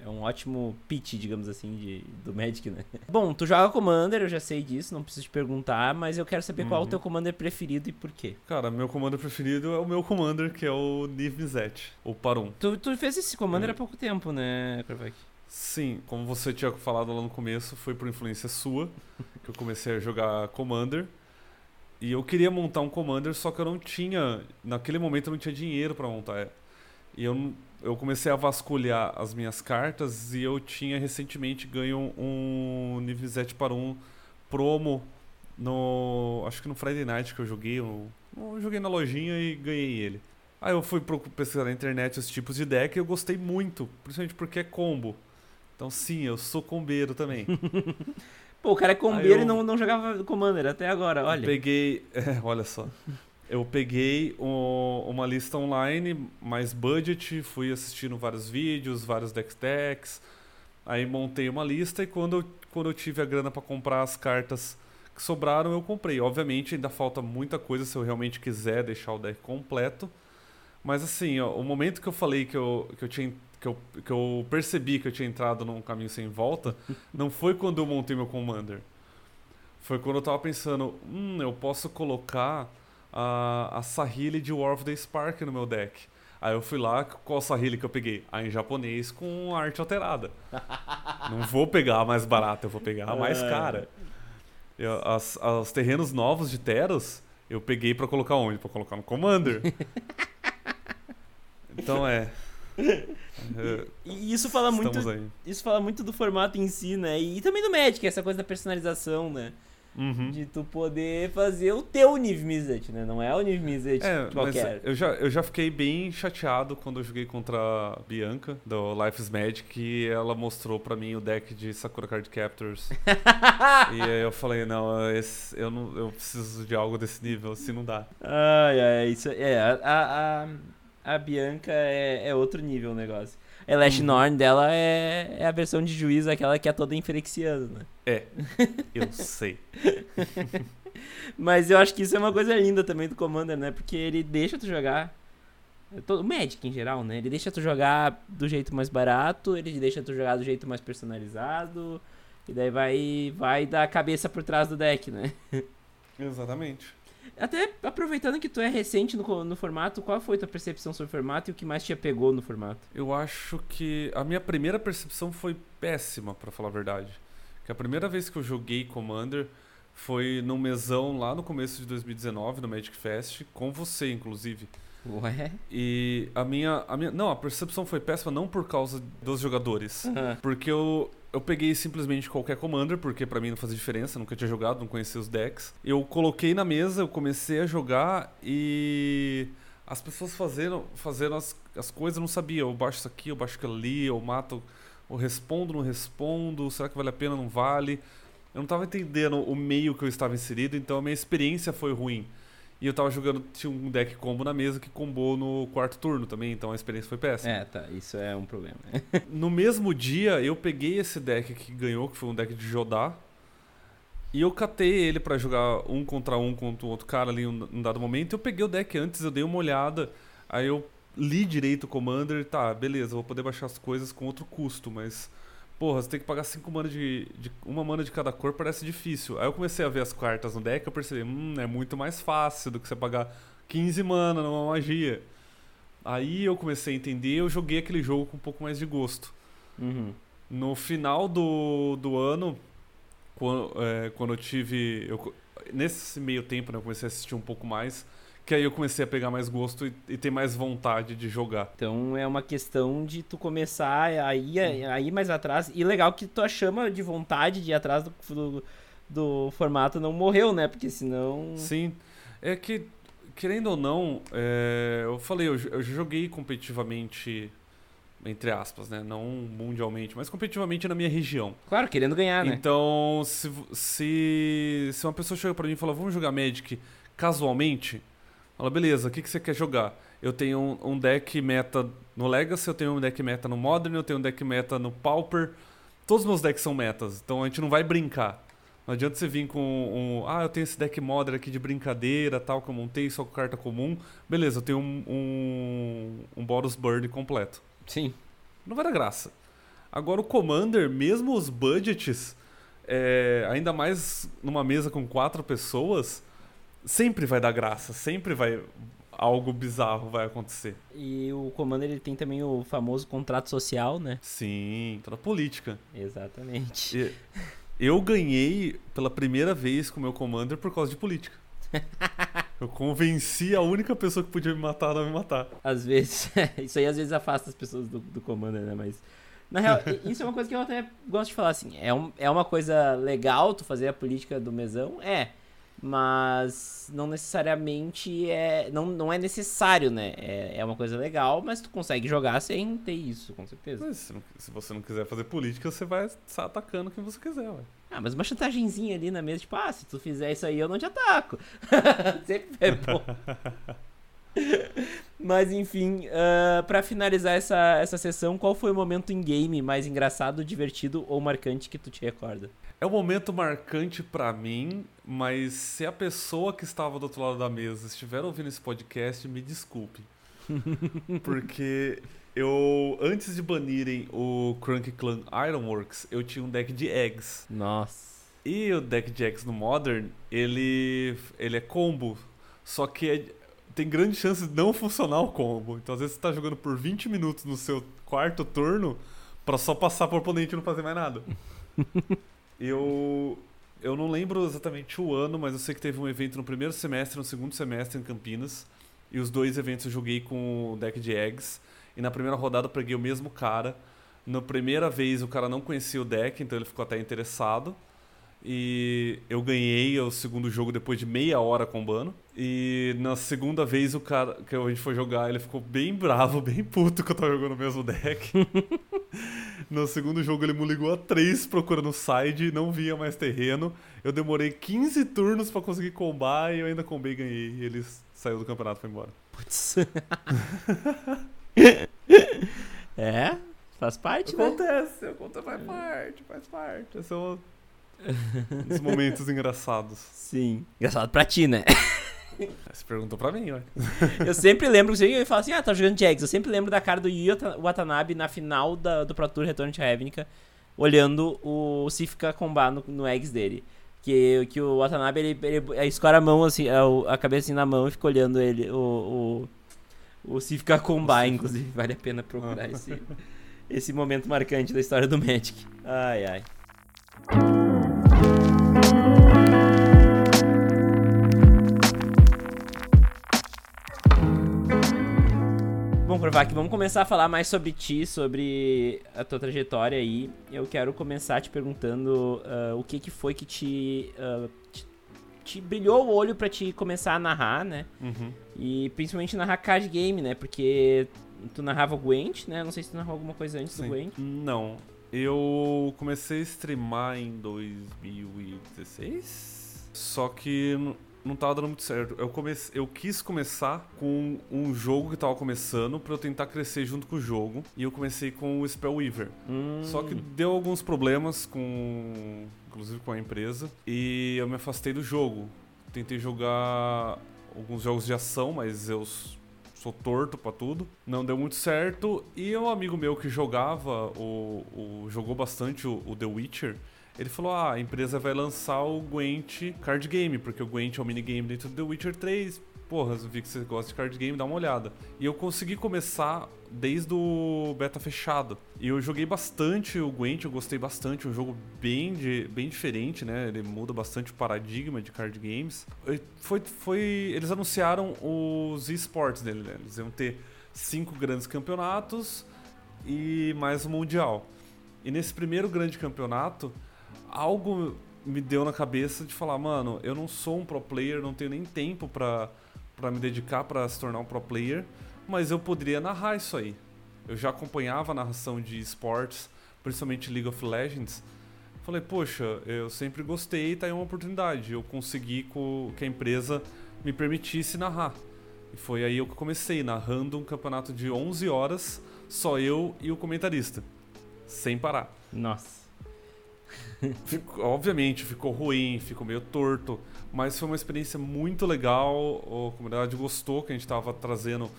[SPEAKER 1] é um ótimo pitch, digamos assim, de, do Magic, né? Bom, tu joga Commander, eu já sei disso, não preciso te perguntar, mas eu quero saber qual é o
[SPEAKER 2] Uhum.
[SPEAKER 1] teu Commander preferido e por quê.
[SPEAKER 2] Cara, meu commander preferido é o meu commander, que é o Niv Mizzet, ou Parum.
[SPEAKER 1] Tu, tu fez esse Commander
[SPEAKER 2] Hum.
[SPEAKER 1] há pouco tempo, né, Korvac?
[SPEAKER 2] Sim, como você tinha falado lá no começo, foi por influência sua que eu comecei a jogar Commander. E eu queria montar um Commander, só que eu não tinha, naquele momento eu não tinha dinheiro pra montar. E eu, eu comecei a vasculhar as minhas cartas e eu tinha recentemente ganho um Nivizete para um promo no, acho que no Friday Night que eu joguei, eu, eu joguei na lojinha e ganhei ele. Aí eu fui pesquisar na internet os tipos de deck e eu gostei muito, principalmente porque é combo. Então sim, eu sou combeiro também.
[SPEAKER 1] Pô, o cara é combeiro
[SPEAKER 2] eu-
[SPEAKER 1] e não, não jogava Commander até agora, olha.
[SPEAKER 2] Eu peguei. é, olha só. Eu peguei uma lista online, mais budget, fui assistindo vários vídeos, vários deck decks. Aí montei uma lista e quando eu, quando eu tive a grana pra comprar as cartas que sobraram, eu comprei. Obviamente ainda falta muita coisa se eu realmente quiser deixar o deck completo. Mas assim, ó, o momento que eu falei que eu, que eu tinha. Que eu, que eu percebi que eu tinha entrado num caminho sem volta, não foi quando eu montei meu Commander. Foi quando eu tava pensando, hum, eu posso colocar a, a Sahili de War of the Spark no meu deck. Aí eu fui lá, qual Sahili que eu peguei? A em japonês com arte alterada. Não vou pegar a mais barata, eu vou pegar a mais
[SPEAKER 1] É.
[SPEAKER 2] cara. Eu, as, os terrenos novos de Teros, eu peguei pra colocar onde? Pra colocar no Commander. então é. É,
[SPEAKER 1] E isso fala muito isso fala muito do formato em si, né? E também do Magic, essa coisa da personalização, né?
[SPEAKER 2] Uhum.
[SPEAKER 1] De tu poder fazer o teu Niv Mizzet, né? Não é o Niv Mizzet
[SPEAKER 2] É,
[SPEAKER 1] qualquer.
[SPEAKER 2] eu já, eu já fiquei bem chateado quando eu joguei contra a Bianca, do Life's Magic, e ela mostrou pra mim o deck de Sakura Card Captors. e aí eu falei, não, esse- eu não, eu preciso de algo desse nível, assim não dá.
[SPEAKER 1] Ai, ai, isso é. A, a, a, a Bianca é, é outro nível o negócio. A Elash
[SPEAKER 2] Uhum.
[SPEAKER 1] Norn dela é, é a versão de juiz, aquela que é toda inflexiana, né?
[SPEAKER 2] É, eu sei.
[SPEAKER 1] Mas eu acho que isso é uma coisa linda também do Commander, né? Porque ele deixa tu jogar. todo- O Magic em geral, né? Ele deixa tu jogar do jeito mais barato, ele deixa tu jogar do jeito mais personalizado. E daí vai, vai dar a cabeça por trás do deck, né?
[SPEAKER 2] Exatamente.
[SPEAKER 1] Até aproveitando que tu é recente no, no formato, qual foi tua percepção sobre o formato e o que mais te apegou no formato?
[SPEAKER 2] Eu acho que a minha primeira percepção foi péssima, pra falar a verdade. Que a primeira vez que eu joguei Commander foi num mesão lá no começo de 2019, no Magic Fest, com você, inclusive.
[SPEAKER 1] Ué?
[SPEAKER 2] E a minha, a minha. Não, a percepção foi péssima não por causa dos jogadores. Porque eu, eu peguei simplesmente qualquer commander, porque pra mim não fazia diferença, nunca tinha jogado, não conhecia os decks. Eu coloquei na mesa, eu comecei a jogar e as pessoas fazendo, fazendo as, as coisas, eu não sabia. Eu baixo isso aqui, eu baixo aquilo ali, eu mato, eu respondo, não respondo, será que vale a pena, não vale? Eu não tava entendendo o meio que eu estava inserido, então a minha experiência foi ruim. E eu tava jogando, tinha um deck combo na mesa que combou no quarto turno também, então a experiência foi péssima.
[SPEAKER 1] É, tá, isso é um problema.
[SPEAKER 2] no mesmo dia, eu peguei esse deck que ganhou, que foi um deck de Jodar, e eu catei ele para jogar um contra um contra o outro cara ali em um dado momento. Eu peguei o deck antes, eu dei uma olhada, aí eu li direito o Commander, tá, beleza, vou poder baixar as coisas com outro custo, mas porra, você tem que pagar 5 mana de, de, uma mana de cada cor, parece difícil. Aí eu comecei a ver as cartas no deck, eu percebi, hum, é muito mais fácil do que você pagar 15 mana numa magia. Aí eu comecei a entender, eu joguei aquele jogo com um pouco mais de gosto.
[SPEAKER 1] Uhum.
[SPEAKER 2] No final do, do ano, quando, é, quando eu tive. Eu, nesse meio tempo, né, eu comecei a assistir um pouco mais que aí eu comecei a pegar mais gosto e, e, ter mais vontade de jogar.
[SPEAKER 1] Então é uma questão de tu começar a ir, a ir mais atrás. E legal que tua chama de vontade de ir atrás do, do, do formato não morreu, né? Porque senão.
[SPEAKER 2] Sim. É que, querendo ou não, é, eu falei, eu, eu joguei competitivamente entre aspas, né? Não mundialmente, mas competitivamente na minha região.
[SPEAKER 1] Claro, querendo ganhar, né?
[SPEAKER 2] Então, se, se, se uma pessoa chega para mim e fala, vamos jogar Magic casualmente, Fala, beleza, o que, que você quer jogar? Eu tenho um, um, deck meta no Legacy, eu tenho um deck meta no Modern, eu tenho um deck meta no Pauper. Todos os meus decks são metas, então a gente não vai brincar. Não adianta você vir com um. Ah, eu tenho esse deck Modern aqui de brincadeira, tal, que eu montei só com carta comum. Beleza, eu tenho um, um, um Boros Burn completo.
[SPEAKER 1] Sim.
[SPEAKER 2] Não vai dar graça. Agora o Commander, mesmo os budgets, é, ainda mais numa mesa com quatro pessoas, sempre vai dar graça, sempre vai algo bizarro vai acontecer.
[SPEAKER 1] E o Commander ele tem também o famoso contrato social, né?
[SPEAKER 2] Sim, toda política.
[SPEAKER 1] Exatamente.
[SPEAKER 2] E eu ganhei pela primeira vez com o meu Commander por causa de política. eu convenci a única pessoa que podia me matar a não me matar.
[SPEAKER 1] Às vezes, isso aí às vezes afasta as pessoas do, do Commander, né? Mas na real, isso é uma coisa que eu até gosto de falar assim. É, um, é uma coisa legal tu fazer a política do mesão? É mas não necessariamente é não, não é necessário, né? É, é uma coisa legal, mas tu consegue jogar sem ter isso, com certeza.
[SPEAKER 2] Mas se, se você não quiser fazer política, você vai estar atacando quem você quiser, ué.
[SPEAKER 1] Ah, mas uma chantagemzinha ali na mesa, tipo, ah, se tu fizer isso aí, eu não te ataco. Sempre é bom. Mas enfim, uh, ah, para finalizar essa, essa sessão, qual foi o momento em game mais engraçado, divertido ou marcante que tu te recorda?
[SPEAKER 2] É um momento marcante para mim, mas se a pessoa que estava do outro lado da mesa estiver ouvindo esse podcast, me desculpe. Porque eu, antes de banirem o Crunk Clan Ironworks, eu tinha um deck de eggs.
[SPEAKER 1] Nossa.
[SPEAKER 2] E o deck de eggs no Modern, ele, ele é combo. Só que é, tem grande chance de não funcionar o combo. Então às vezes você tá jogando por 20 minutos no seu quarto turno para só passar pro oponente e não fazer mais nada. Eu eu não lembro exatamente o ano, mas eu sei que teve um evento no primeiro semestre e no segundo semestre em Campinas. E os dois eventos eu joguei com o deck de eggs. E na primeira rodada eu peguei o mesmo cara. Na primeira vez o cara não conhecia o deck, então ele ficou até interessado. E eu ganhei o segundo jogo depois de meia hora combando. E na segunda vez o cara que a gente foi jogar, ele ficou bem bravo, bem puto que eu tava jogando o mesmo deck. no segundo jogo ele me ligou a três procurando side, não via mais terreno. Eu demorei 15 turnos para conseguir combar e eu ainda combei e ganhei. E ele saiu do campeonato e foi embora.
[SPEAKER 1] Putz. é, faz parte,
[SPEAKER 2] Acontece, né? Acontece, faz parte, faz parte. Esse é um dos momentos engraçados.
[SPEAKER 1] Sim. Engraçado pra ti, né?
[SPEAKER 2] Você perguntou pra mim, ué.
[SPEAKER 1] Eu sempre lembro, eu falo assim, ah, tá jogando Jags. Eu sempre lembro da cara do Yu Watanabe na final da, do Pro Tour Return to Ravnica, olhando o Sifka combar no, no eggs dele. Que, que o Watanabe, ele, ele, escora a mão, assim, a, a cabeça assim na mão e fica olhando ele, o, o, o Sifka combar, inclusive. Vale a pena procurar ah. esse, esse momento marcante da história do Magic. Ai, ai. Bom, Korvac, vamos começar a falar mais sobre ti, sobre a tua trajetória aí. Eu quero começar te perguntando uh, o que, que foi que te, uh, te, te, brilhou o olho para te começar a narrar, né?
[SPEAKER 2] Uhum.
[SPEAKER 1] E principalmente narrar card game, né? Porque tu narrava o Gwent, né? Não sei se tu narrou alguma coisa antes
[SPEAKER 2] Sim.
[SPEAKER 1] do Gwent.
[SPEAKER 2] Não. Eu comecei a streamar em 2016. Só que não tava dando muito certo. Eu, comece... eu quis começar com um jogo que tava começando para eu tentar crescer junto com o jogo. E eu comecei com o Spellweaver.
[SPEAKER 1] Hum.
[SPEAKER 2] Só que deu alguns problemas com. Inclusive com a empresa. E eu me afastei do jogo. Tentei jogar alguns jogos de ação, mas eu sou torto pra tudo. Não deu muito certo. E um amigo meu que jogava, o, o jogou bastante o, o The Witcher. Ele falou: ah, a empresa vai lançar o Gwent Card Game, porque o Gwent é um minigame dentro do The Witcher 3. Porra, vi que você gosta de card game, dá uma olhada. E eu consegui começar desde o beta fechado. E eu joguei bastante o Gwent, eu gostei bastante. Um jogo bem, de, bem diferente, né? Ele muda bastante o paradigma de card games. Foi, foi, eles anunciaram os esportes dele, né? Eles iam ter cinco grandes campeonatos e mais um mundial. E nesse primeiro grande campeonato, algo me deu na cabeça de falar, mano, eu não sou um pro player, não tenho nem tempo pra, me dedicar para se tornar um pro player, mas eu poderia narrar isso aí. Eu já acompanhava a narração de esportes, principalmente League of Legends. Falei, poxa, eu sempre gostei, tá aí uma oportunidade. Eu consegui que a empresa me permitisse narrar. E foi aí que eu comecei, narrando um campeonato de 11 horas, só eu e o comentarista, sem parar.
[SPEAKER 1] Nossa.
[SPEAKER 2] Fico, obviamente, ficou ruim, ficou meio torto, mas foi uma experiência muito legal. A comunidade gostou que a gente estava trazendo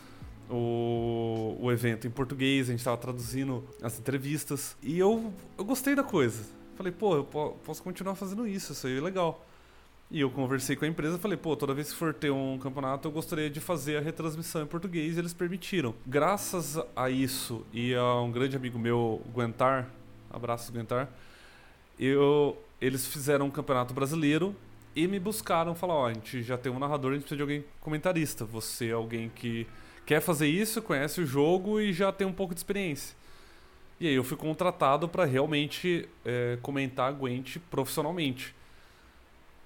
[SPEAKER 2] o, o evento em português, a gente estava traduzindo as entrevistas. E eu, eu gostei da coisa. Falei, pô, eu posso continuar fazendo isso, isso aí é legal. E eu conversei com a empresa e falei, pô, toda vez que for ter um campeonato, eu gostaria de fazer a retransmissão em português e eles permitiram. Graças a isso e a um grande amigo meu, Guentar, abraço Guentar, eu, eles fizeram um campeonato brasileiro e me buscaram, falaram, ó, a gente já tem um narrador, a gente precisa de alguém comentarista. Você é alguém que quer fazer isso, conhece o jogo e já tem um pouco de experiência. E aí eu fui contratado para realmente é, comentar a Gwent profissionalmente.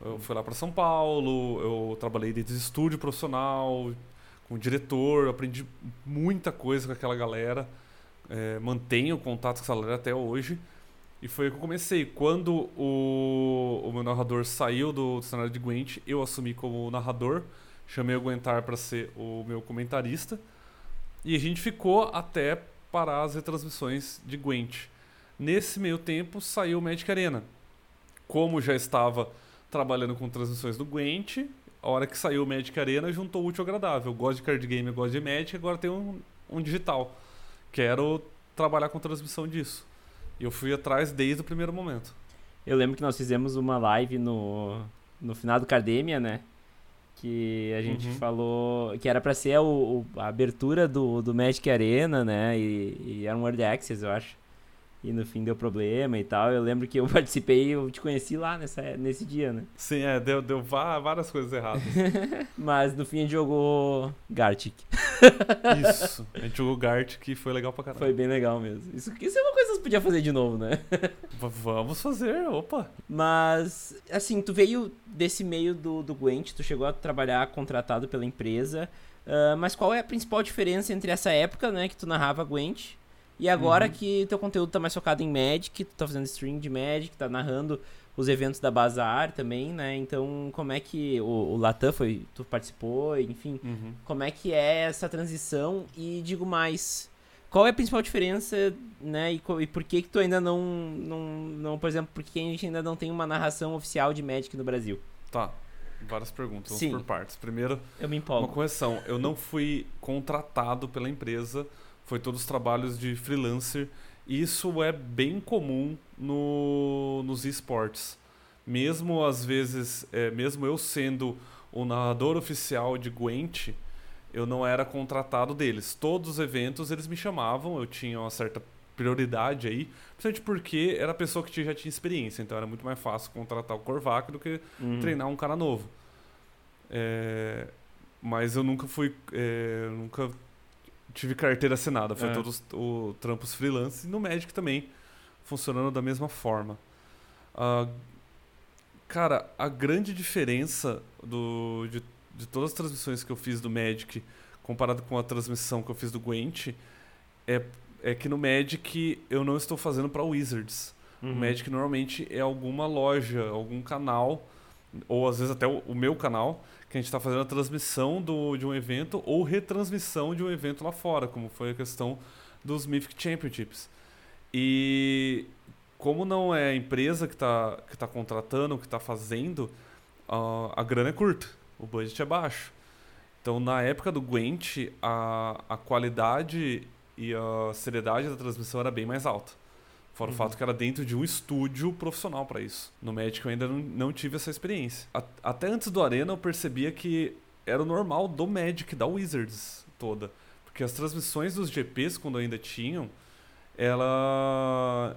[SPEAKER 2] Eu fui lá para São Paulo, eu trabalhei dentro de estúdio profissional, com diretor, aprendi muita coisa com aquela galera. É, mantenho contato com essa galera até hoje. E foi que eu comecei. Quando o, o meu narrador saiu do, do cenário de Gwent, eu assumi como narrador. Chamei o Gwentar para ser o meu comentarista. E a gente ficou até parar as retransmissões de Gwent. Nesse meio tempo saiu o Magic Arena. Como já estava trabalhando com transmissões do Gwent, a hora que saiu o Magic Arena juntou o útil ao agradável. Eu gosto de card game, eu gosto de Magic, agora tem um, um digital. Quero trabalhar com transmissão disso. Eu fui atrás desde o primeiro momento.
[SPEAKER 1] Eu lembro que nós fizemos uma live no, no final do Cardemia, né? Que a gente uhum. falou que era para ser o, o, a abertura do, do Magic Arena, né? E, e era um World Access, eu acho e no fim deu problema e tal. Eu lembro que eu participei e eu te conheci lá nessa, nesse dia, né?
[SPEAKER 2] Sim, é, deu, deu várias coisas erradas.
[SPEAKER 1] Mas no fim a gente jogou Gartic.
[SPEAKER 2] Isso, a gente jogou Gartic e foi legal pra caralho.
[SPEAKER 1] Foi bem legal mesmo. Isso, isso é uma coisa que você podia fazer de novo, né?
[SPEAKER 2] Vamos fazer, opa.
[SPEAKER 1] Mas, assim, tu veio desse meio do, do Gwent, tu chegou a trabalhar contratado pela empresa. Uh, mas qual é a principal diferença entre essa época, né, que tu narrava Gwent e agora uhum. que teu conteúdo tá mais focado em Magic, tu tá fazendo stream de Magic, tá narrando os eventos da Bazar também, né? Então, como é que o, o Latam foi, tu participou, enfim,
[SPEAKER 2] uhum.
[SPEAKER 1] como é que é essa transição? E digo mais, qual é a principal diferença, né? E, e por que que tu ainda não, não, não, por exemplo, por que a gente ainda não tem uma narração oficial de Magic no Brasil?
[SPEAKER 2] Tá. Várias perguntas, vamos
[SPEAKER 1] Sim.
[SPEAKER 2] por partes. Primeiro,
[SPEAKER 1] eu me empolgo.
[SPEAKER 2] uma correção. Eu não fui contratado pela empresa foi todos os trabalhos de freelancer. Isso é bem comum no, nos esportes. Mesmo às vezes, é, mesmo eu sendo o narrador oficial de Gwent, eu não era contratado deles. Todos os eventos eles me chamavam, eu tinha uma certa prioridade aí, principalmente porque era a pessoa que já tinha experiência, então era muito mais fácil contratar o Korvac do que
[SPEAKER 1] Uhum.
[SPEAKER 2] treinar um cara novo. É, mas eu nunca fui, é, nunca tive carteira assinada, foi
[SPEAKER 1] É.
[SPEAKER 2] todos o trampos freelance e no Magic também, funcionando da mesma forma. Ah, cara, a grande diferença do, de, de todas as transmissões que eu fiz do Magic comparado com a transmissão que eu fiz do Gwent é, é que no Magic eu não estou fazendo para Wizards.
[SPEAKER 1] Uhum.
[SPEAKER 2] O Magic normalmente é alguma loja, algum canal, ou às vezes até o, o meu canal, que a gente está fazendo a transmissão do, de um evento ou retransmissão de um evento lá fora, como foi a questão dos Mythic Championships. E como não é a empresa que está que tá contratando, que está fazendo, ah, a grana é curta, o budget é baixo. Então, na época do Gwent, a, a qualidade e a seriedade da transmissão era bem mais alta. Fora
[SPEAKER 1] Uhum.
[SPEAKER 2] o fato que era dentro de um estúdio profissional para isso. No Magic eu ainda não, não tive essa experiência. A- até antes do Arena eu percebia que era o normal do Magic, da Wizards toda. Porque as transmissões dos GPs, quando ainda tinham, ela...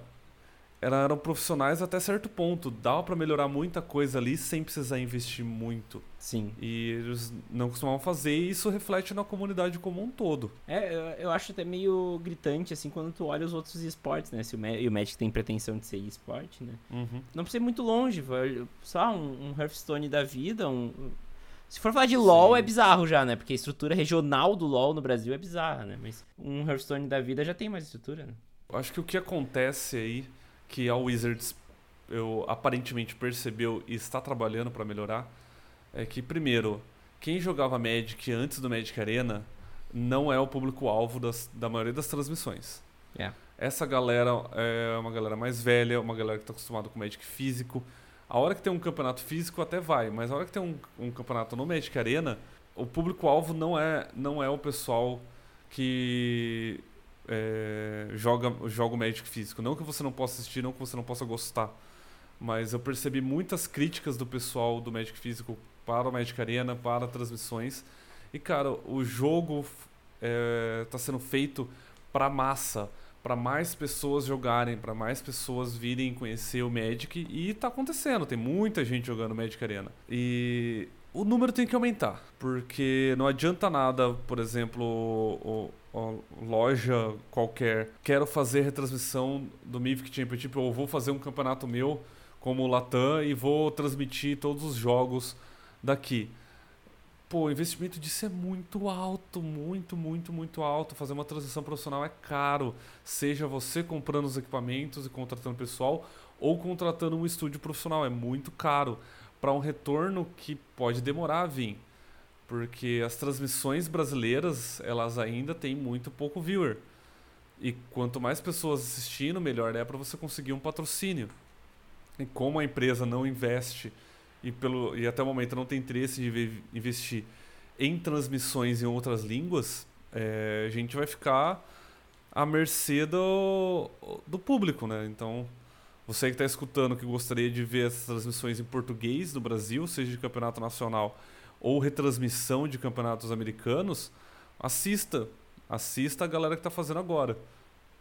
[SPEAKER 2] ela eram profissionais até certo ponto. Dava para melhorar muita coisa ali sem precisar investir muito.
[SPEAKER 1] Sim.
[SPEAKER 2] E eles não costumavam fazer e isso reflete na comunidade como um todo.
[SPEAKER 1] É, eu, acho até meio gritante, assim, quando tu olha os outros esportes, né? Se o, e o Magic tem pretensão de ser esporte, né? Não precisa ir muito longe, só um, um Hearthstone da vida, um... Se for falar de LoL,
[SPEAKER 2] Sim.
[SPEAKER 1] é bizarro já, né? Porque a estrutura regional do LoL no Brasil é bizarra, né? Mas um Hearthstone da vida já tem mais estrutura, né?
[SPEAKER 2] Eu Acho que o que acontece aí, que a Wizards eu, aparentemente percebeu e está trabalhando para melhorar, é que, primeiro, quem jogava Magic antes do Magic Arena não é o público-alvo das- da maioria das transmissões.
[SPEAKER 1] É.
[SPEAKER 2] Essa galera é uma galera mais velha, uma galera que está acostumada com Magic físico. A hora que tem um campeonato físico até vai, mas a hora que tem um, um campeonato no Magic Arena, o público-alvo não é, não é o pessoal que é, joga, joga o Magic físico. Não que você não possa assistir, não que você não possa gostar. Mas eu percebi muitas críticas do pessoal do Magic físico para o Magic Arena, para transmissões. E, cara, o jogo está sendo feito para massa, para mais pessoas jogarem, para mais pessoas virem conhecer o Magic. E tá acontecendo, tem muita gente jogando Magic Arena. E o número tem que aumentar, porque não adianta nada, por exemplo, o, o- loja qualquer, quero fazer retransmissão do Mythic Championship ou vou fazer um campeonato meu como o Latam e vou transmitir todos os jogos daqui. Pô, o investimento disso é muito alto, muito, muito, muito alto. Fazer uma transição profissional é caro. Seja você comprando os equipamentos e contratando pessoal, ou contratando um estúdio profissional. É muito caro. Para um retorno que pode demorar a vir. Porque as transmissões brasileiras, elas ainda têm muito pouco viewer. E quanto mais pessoas assistindo, melhor é para você conseguir um patrocínio. E como a empresa não investe e, pelo, e até o momento não tem interesse de ve- investir em transmissões em outras línguas, é, a gente vai ficar à mercê do, do público, né? Então, você que está escutando que gostaria de ver essas transmissões em português no Brasil, seja de campeonato nacional ou retransmissão de campeonatos americanos, assista. Assista a galera que está fazendo agora.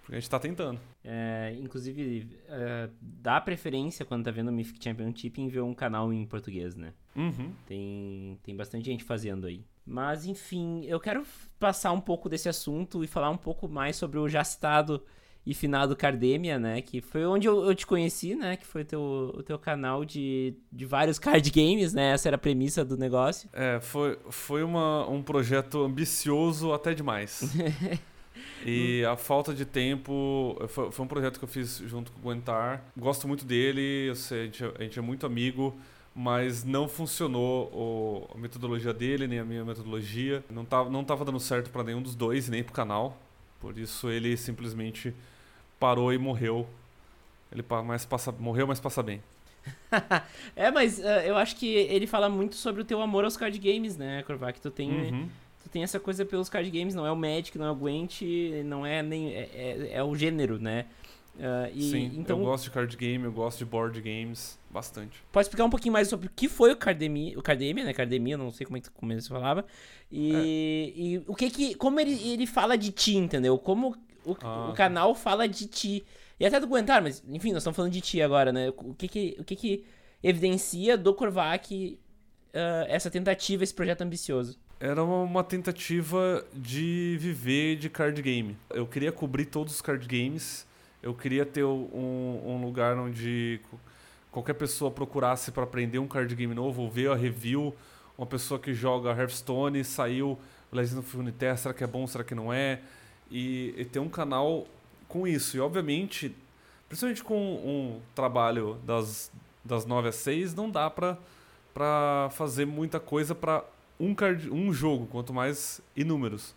[SPEAKER 2] Porque a gente está tentando.
[SPEAKER 1] É, inclusive, é, dá preferência quando tá vendo o Mythic Championship em ver um canal em português, né?
[SPEAKER 2] Uhum.
[SPEAKER 1] Tem, tem bastante gente fazendo aí. Mas, enfim, eu quero passar um pouco desse assunto e falar um pouco mais sobre o já citado e finado Cardemia, né? Que foi onde eu, eu te conheci, né? Que foi o teu, o teu canal de, de vários card games, né? Essa era a premissa do negócio.
[SPEAKER 2] É, foi, foi uma, um projeto ambicioso até demais. e a falta de tempo. Foi, foi um projeto que eu fiz junto com o Guentar. Gosto muito dele, eu sei, a, gente, é- a gente é muito amigo, mas não funcionou o- a metodologia dele, nem a minha metodologia. Não tava, não tava dando certo para nenhum dos dois, nem pro canal. Por isso ele simplesmente parou e morreu. Ele mas passa, morreu, mas passa bem.
[SPEAKER 1] é, mas eh, eu acho que ele fala muito sobre o teu amor aos card games, né, Korvac? Tu tem,
[SPEAKER 2] Uhum.
[SPEAKER 1] tu tem essa coisa pelos card games, não é o Magic, não é o Gwent, não é nem. É, é- é o gênero, né? Ah, e,
[SPEAKER 2] Sim,
[SPEAKER 1] então,
[SPEAKER 2] eu gosto de card game, eu gosto de board games, bastante.
[SPEAKER 1] pode explicar um pouquinho mais sobre o que foi o Cardemia, o Cardemia, né? Cardemia, não sei como é que como você falava. E, e o que que. Como ele, ele fala de ti, entendeu? Como o,
[SPEAKER 2] Ah,
[SPEAKER 1] o
[SPEAKER 2] tá.
[SPEAKER 1] canal fala de ti. E até do Guentar, mas enfim, nós estamos falando de ti agora, né? O que que, o que, que evidencia do Korvac ah, essa tentativa, esse projeto ambicioso?
[SPEAKER 2] Era uma tentativa de viver de card game. Eu queria cobrir todos os card games. Eu queria ter um, um lugar onde qualquer pessoa procurasse para aprender um card game novo ou ver a review. Uma pessoa que joga Hearthstone, saiu Legend of Runeterra, será que é bom, será que não é? E, e ter um canal com isso. E obviamente, principalmente com um trabalho das, das 9 às 6, não dá para fazer muita coisa para um, card, um jogo, quanto mais inúmeros.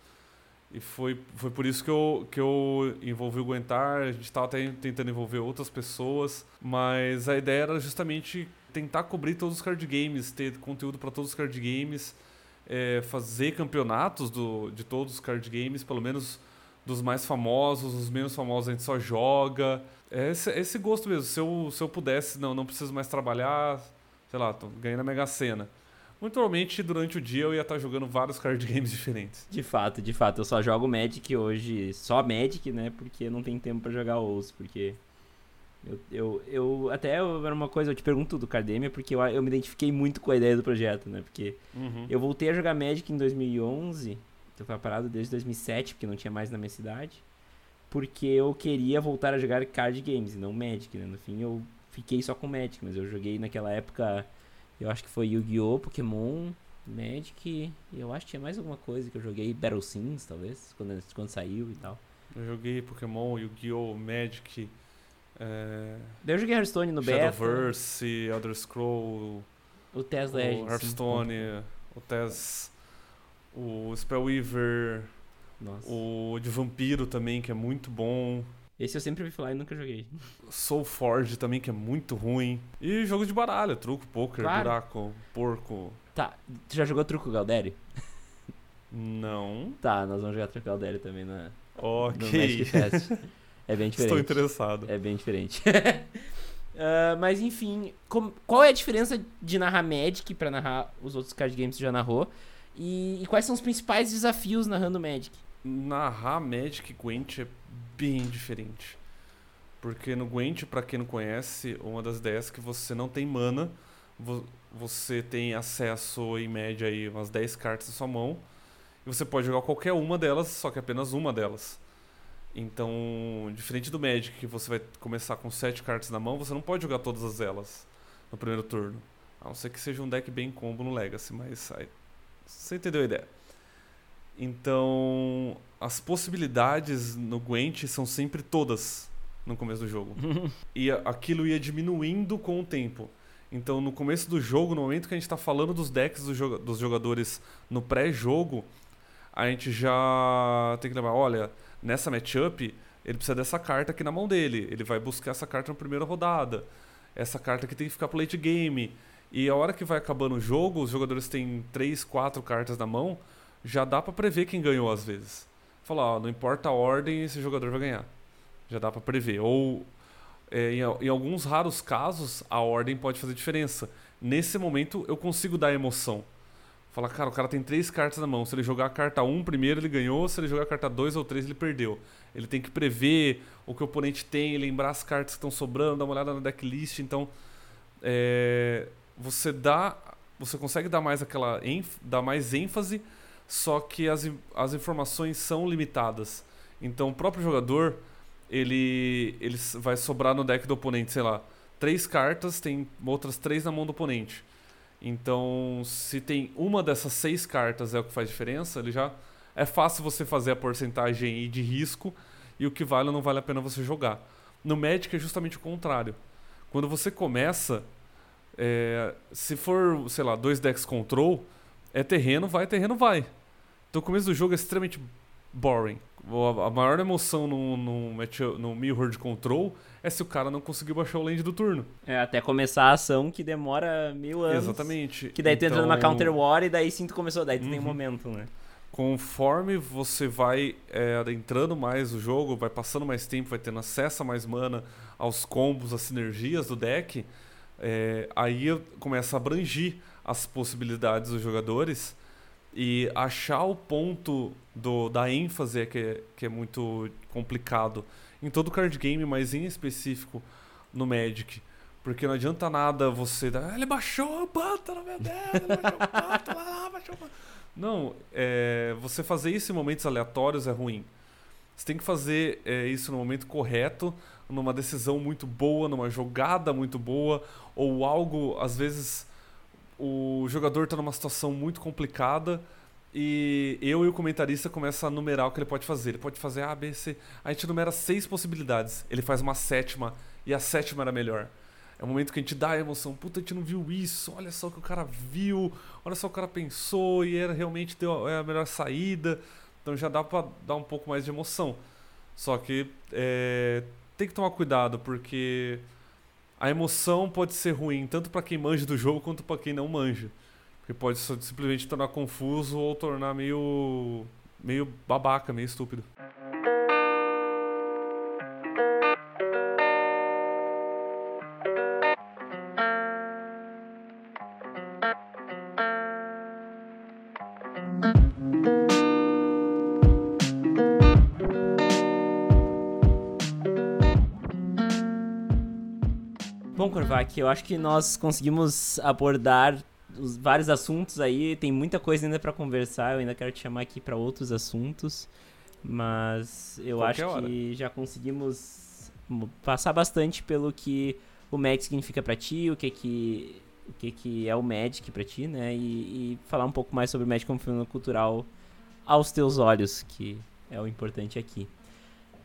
[SPEAKER 2] E foi, foi por isso que eu, que eu envolvi o Guentar, a gente estava tentando envolver outras pessoas, mas a ideia era justamente tentar cobrir todos os card games, ter conteúdo para todos os card games, é, fazer campeonatos do, de todos os card games, pelo menos dos mais famosos, os menos famosos a gente só joga. É esse, esse gosto mesmo. Se eu, se eu pudesse, não, não preciso mais trabalhar, sei lá, tô ganhando a Mega Sena. Muito provavelmente durante o dia eu ia estar jogando vários card games diferentes.
[SPEAKER 1] De fato, de fato. Eu só jogo Magic hoje, só Magic, né? Porque não tem tempo para jogar OUS, porque... Eu, eu, eu até era uma coisa, eu te pergunto do Cardemia, porque eu, eu me identifiquei muito com a ideia do projeto, né? Porque uhum. eu voltei a jogar Magic em 2011, eu tava parado desde 2007, porque não tinha mais na minha cidade, porque eu queria voltar a jogar card games e não Magic, né? No fim eu fiquei só com Magic, mas eu joguei naquela época, eu acho que foi Yu-Gi-Oh!, Pokémon, Magic, e eu acho que tinha mais alguma coisa que eu joguei, Battle Sims, talvez, quando, quando saiu e tal.
[SPEAKER 2] Eu joguei Pokémon, Yu-Gi-Oh!, Magic... É...
[SPEAKER 1] Daí eu joguei Hearthstone no
[SPEAKER 2] Beta. Shadowverse, Elder Scroll...
[SPEAKER 1] O Tess Legends.
[SPEAKER 2] O Hearthstone, o Tess... O Spellweaver...
[SPEAKER 1] Nossa.
[SPEAKER 2] O de Vampiro também, que é muito bom.
[SPEAKER 1] Esse eu sempre ouvi falar e nunca joguei.
[SPEAKER 2] Soul Forge também, que é muito ruim. E jogos de baralho, truco, poker, claro. buraco, porco.
[SPEAKER 1] Tá, tu já jogou truco Galdério?
[SPEAKER 2] Não.
[SPEAKER 1] Tá, nós vamos jogar truco Galdério também na,
[SPEAKER 2] Ok.
[SPEAKER 1] no. É bem diferente.
[SPEAKER 2] Estou interessado.
[SPEAKER 1] É bem diferente. uh, mas enfim, com, qual é a diferença de narrar Magic para narrar os outros card games que você já narrou? E, e quais são os principais desafios narrando Magic?
[SPEAKER 2] narrar Magic Gwent é bem diferente. Porque no Gwent, para quem não conhece, uma das ideias é que você não tem mana, você tem acesso em média aí umas 10 cartas na sua mão, e você pode jogar qualquer uma delas, só que apenas uma delas. Então, diferente do Magic, que você vai começar com 7 cartas na mão, você não pode jogar todas elas no primeiro turno. A não ser que seja um deck bem combo no Legacy, mas aí, você entendeu a ideia. Então, as possibilidades no Gwent são sempre todas no começo do jogo. e aquilo ia diminuindo com o tempo. Então, no começo do jogo, no momento que a gente está falando dos decks dos jogadores no pré-jogo, a gente já tem que lembrar: olha, nessa matchup, ele precisa dessa carta aqui na mão dele. Ele vai buscar essa carta na primeira rodada. Essa carta aqui tem que ficar pro late game. E a hora que vai acabando o jogo, os jogadores têm 3, 4 cartas na mão já dá para prever quem ganhou às vezes. Falar, ó, não importa a ordem, esse jogador vai ganhar. Já dá para prever. Ou é, em, em, alguns raros casos, a ordem pode fazer diferença. Nesse momento, eu consigo dar emoção. Falar, cara, o cara tem três cartas na mão. Se ele jogar a carta 1 primeiro, ele ganhou. Se ele jogar a carta 2 ou 3, ele perdeu. Ele tem que prever o que o oponente tem, lembrar as cartas que estão sobrando, dar uma olhada na decklist. Então, é, você dá, você consegue dar mais aquela, dar mais ênfase só que as, as informações são limitadas. Então o próprio jogador, ele, ele vai sobrar no deck do oponente, sei lá, três cartas, tem outras três na mão do oponente. Então, se tem uma dessas seis cartas é o que faz diferença, ele já é fácil você fazer a porcentagem de risco e o que vale ou não vale a pena você jogar. No Magic é justamente o contrário. Quando você começa, é, se for, sei lá, dois decks control, é terreno, vai, terreno, vai. Então o começo do jogo é extremamente boring. A maior emoção no, no, no Mirror de Control é se o cara não conseguiu baixar o land do turno.
[SPEAKER 1] É, até começar a ação que demora mil anos.
[SPEAKER 2] Exatamente.
[SPEAKER 1] Que daí então... tu entra numa então Counter War e daí sim tu começou, daí tu uhum. tem um momento, né?
[SPEAKER 2] Conforme você vai é, adentrando mais o jogo, vai passando mais tempo, vai tendo acesso a mais mana, aos combos, às sinergias do deck, é, aí começa a abrangir as possibilidades dos jogadores e achar o ponto do, da ênfase é que, é, que é muito complicado em todo card game, mas em específico no Magic. Porque não adianta nada você. Ah, ele baixou o banto no meu dedo, ele baixou o banto, lá, lá, baixou o banto. Não, é, você fazer isso em momentos aleatórios é ruim. Você tem que fazer é, isso no momento correto, numa decisão muito boa, numa jogada muito boa, ou algo, às vezes, o jogador está numa situação muito complicada e eu e o comentarista começa a numerar o que ele pode fazer. Ele pode fazer A, B, C. A gente numera seis possibilidades. Ele faz uma sétima e a sétima era melhor. É o momento que a gente dá a emoção. Puta, a gente não viu isso. Olha só o que o cara viu. Olha só o que o cara pensou. E era realmente deu, é a melhor saída. Então já dá pra dar um pouco mais de emoção. Só que é, tem que tomar cuidado, porque a emoção pode ser ruim tanto para quem manja do jogo quanto para quem não manja. Porque pode simplesmente tornar confuso ou tornar meio meio babaca, meio estúpido.
[SPEAKER 1] Korvac, eu acho que nós conseguimos abordar os vários assuntos aí. Tem muita coisa ainda para conversar. Eu ainda quero te chamar aqui para outros assuntos. Mas eu
[SPEAKER 2] Qualquer
[SPEAKER 1] acho
[SPEAKER 2] hora.
[SPEAKER 1] que já conseguimos mo- passar bastante pelo que o Magic significa para ti, o que que o que que é o Magic para ti, né? E, e falar um pouco mais sobre o Magic como fenômeno cultural aos teus olhos, que é o importante aqui.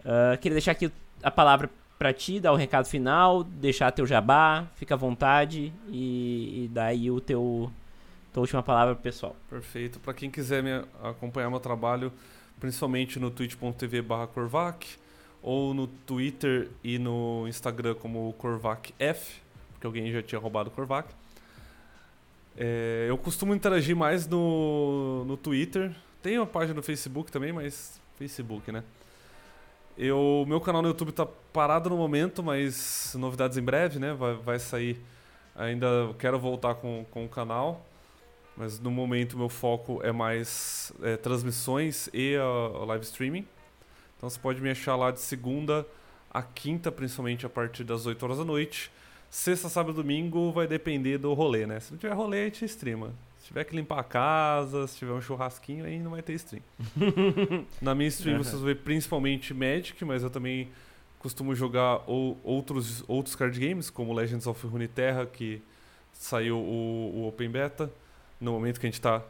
[SPEAKER 1] Ah, queria deixar aqui a palavra pra ti, dar o recado final, deixar teu jabá, fica à vontade e, e dar aí o teu tua última palavra pro pessoal.
[SPEAKER 2] Perfeito. Para quem quiser me acompanhar meu trabalho, principalmente no twitch.tv corvac ou no Twitter e no Instagram como corvacf, porque alguém já tinha roubado o corvac. É, eu costumo interagir mais no, no Twitter. Tem uma página no Facebook também, mas Facebook, né? Eu, meu canal no YouTube tá parado no momento, mas novidades em breve, né? Vai, vai sair. Ainda quero voltar com, com o canal. Mas no momento meu foco é mais é, transmissões e a live streaming. Então você pode me achar lá de segunda a quinta, principalmente a partir das 8 horas da noite. Sexta, sábado e domingo vai depender do rolê, né? Se não tiver rolê, a gente streama. Se tiver que limpar a casa, se tiver um churrasquinho, aí não vai ter stream. Na minha stream
[SPEAKER 1] Aham.
[SPEAKER 2] vocês vão ver principalmente Magic, mas eu também costumo jogar ou, outros, outros card games, como Legends of Runeterra, que saiu o, o Open Beta, no momento que a gente está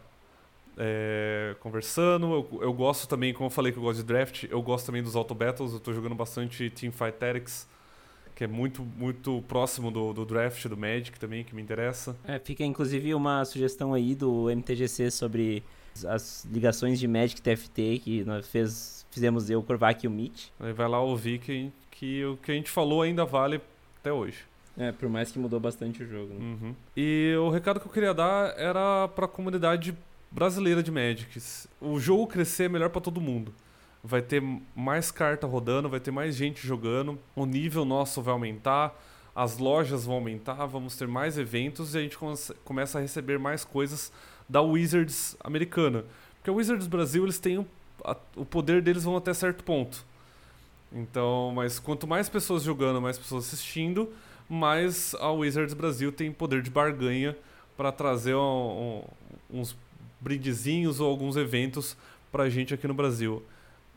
[SPEAKER 2] conversando. Eu, eu gosto também, como eu falei que eu gosto de draft, eu gosto também dos Auto Battles, eu estou jogando bastante Teamfight Tactics, que é muito, muito próximo do, do draft do Magic também, que me interessa.
[SPEAKER 1] É, fica inclusive uma sugestão aí do MTGC sobre as ligações de Magic TFT que nós fez, fizemos eu, o Korvac e o Mitch.
[SPEAKER 2] Aí vai lá ouvir que, que o que a gente falou ainda vale até hoje.
[SPEAKER 1] É, por mais que mudou bastante o jogo. né?
[SPEAKER 2] Uhum. E o recado que eu queria dar era para a comunidade brasileira de Magic. O jogo crescer é melhor para todo mundo. Vai ter mais carta rodando, vai ter mais gente jogando, o nível nosso vai aumentar, as lojas vão aumentar, vamos ter mais eventos e a gente come- começa a receber mais coisas da Wizards americana. Porque a Wizards Brasil, eles têm o, a- o poder deles vão até certo ponto. Então, mas quanto mais pessoas jogando, mais pessoas assistindo, mas a Wizards Brasil tem poder de barganha para trazer um- um- uns brindezinhos ou alguns eventos pra gente aqui no Brasil.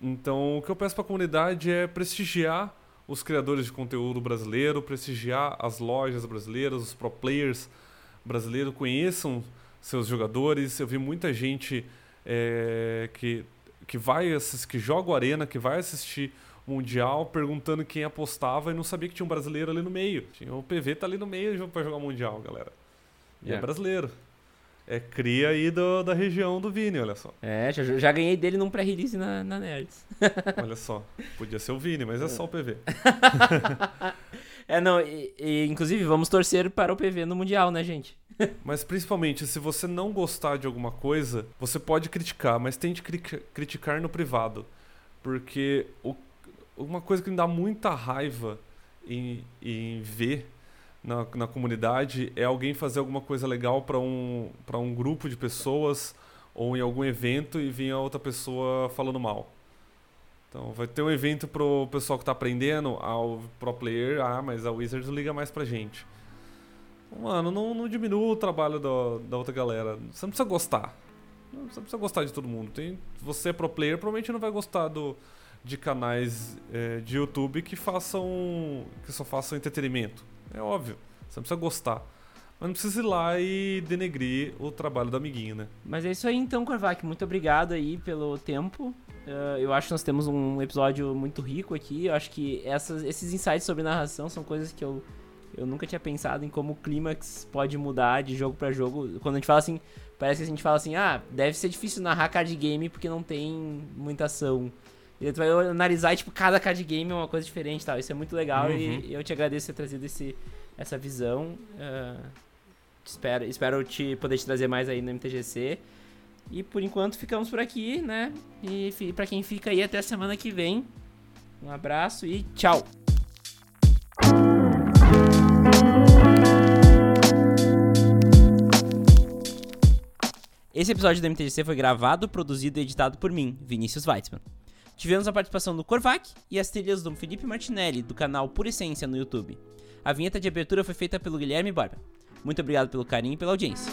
[SPEAKER 2] Então, o que eu peço para a comunidade é prestigiar os criadores de conteúdo brasileiro, prestigiar as lojas brasileiras, os pro players brasileiros, conheçam seus jogadores. Eu vi muita gente é, que, que vai assis- que joga o Arena, que vai assistir o Mundial, perguntando quem apostava e não sabia que tinha um brasileiro ali no meio. Tinha o PV tá ali no meio para jogar o Mundial, galera. E é,
[SPEAKER 1] É.
[SPEAKER 2] brasileiro. É cria aí do- da região do Vini, olha só.
[SPEAKER 1] É, já, já ganhei dele num pré-release na, na Nerds.
[SPEAKER 2] Olha só. Podia ser o Vini, mas é só o PV.
[SPEAKER 1] É, não, e, e, inclusive vamos torcer para o PV no Mundial, né, gente?
[SPEAKER 2] Mas principalmente, se você não gostar de alguma coisa, você pode criticar, mas tente cri- criticar no privado. Porque o- uma coisa que me dá muita raiva em, em ver na, na comunidade é alguém fazer alguma coisa legal para um, pra um grupo de pessoas ou em algum evento e vir a outra pessoa falando mal. Então vai ter um evento pro pessoal que tá aprendendo, ao pro player, ah, mas a Wizards não liga mais pra gente. Mano, não, não diminua o trabalho da, da outra galera. Você não precisa gostar. Você precisa gostar de todo mundo. Tem, você é pro player, provavelmente não vai gostar do, de canais é, de YouTube que façam. que só façam entretenimento. É óbvio. Você não precisa gostar. Mas não precisa ir lá e denegrir o trabalho do amiguinho, né?
[SPEAKER 1] Mas é isso aí então, Corvac. Muito obrigado aí pelo tempo. Uh, eu acho que nós temos um episódio muito rico aqui. Eu acho que essas, esses insights sobre narração são coisas que eu, eu nunca tinha pensado em como o clímax pode mudar de jogo para jogo. Quando a gente fala assim, parece que a gente fala assim, ah, deve ser difícil narrar card game porque não tem muita ação. E tu vai analisar, tipo, cada card game é uma coisa diferente tal. Isso é muito legal uhum. e eu te agradeço por ter trazido esse, essa visão. Uh, espero, espero te poder te trazer mais aí no MTGC. E por enquanto ficamos por aqui, né? E para quem fica aí até a semana que vem, um abraço e tchau! Esse episódio do MTGC foi gravado, produzido e editado por mim, Vinícius Weitzman. Tivemos a participação do Korvac e as trilhas do Felipe Martinelli, do canal Pura Essência no YouTube. A vinheta de abertura foi feita pelo Guilherme Barba. Muito obrigado pelo carinho e pela audiência.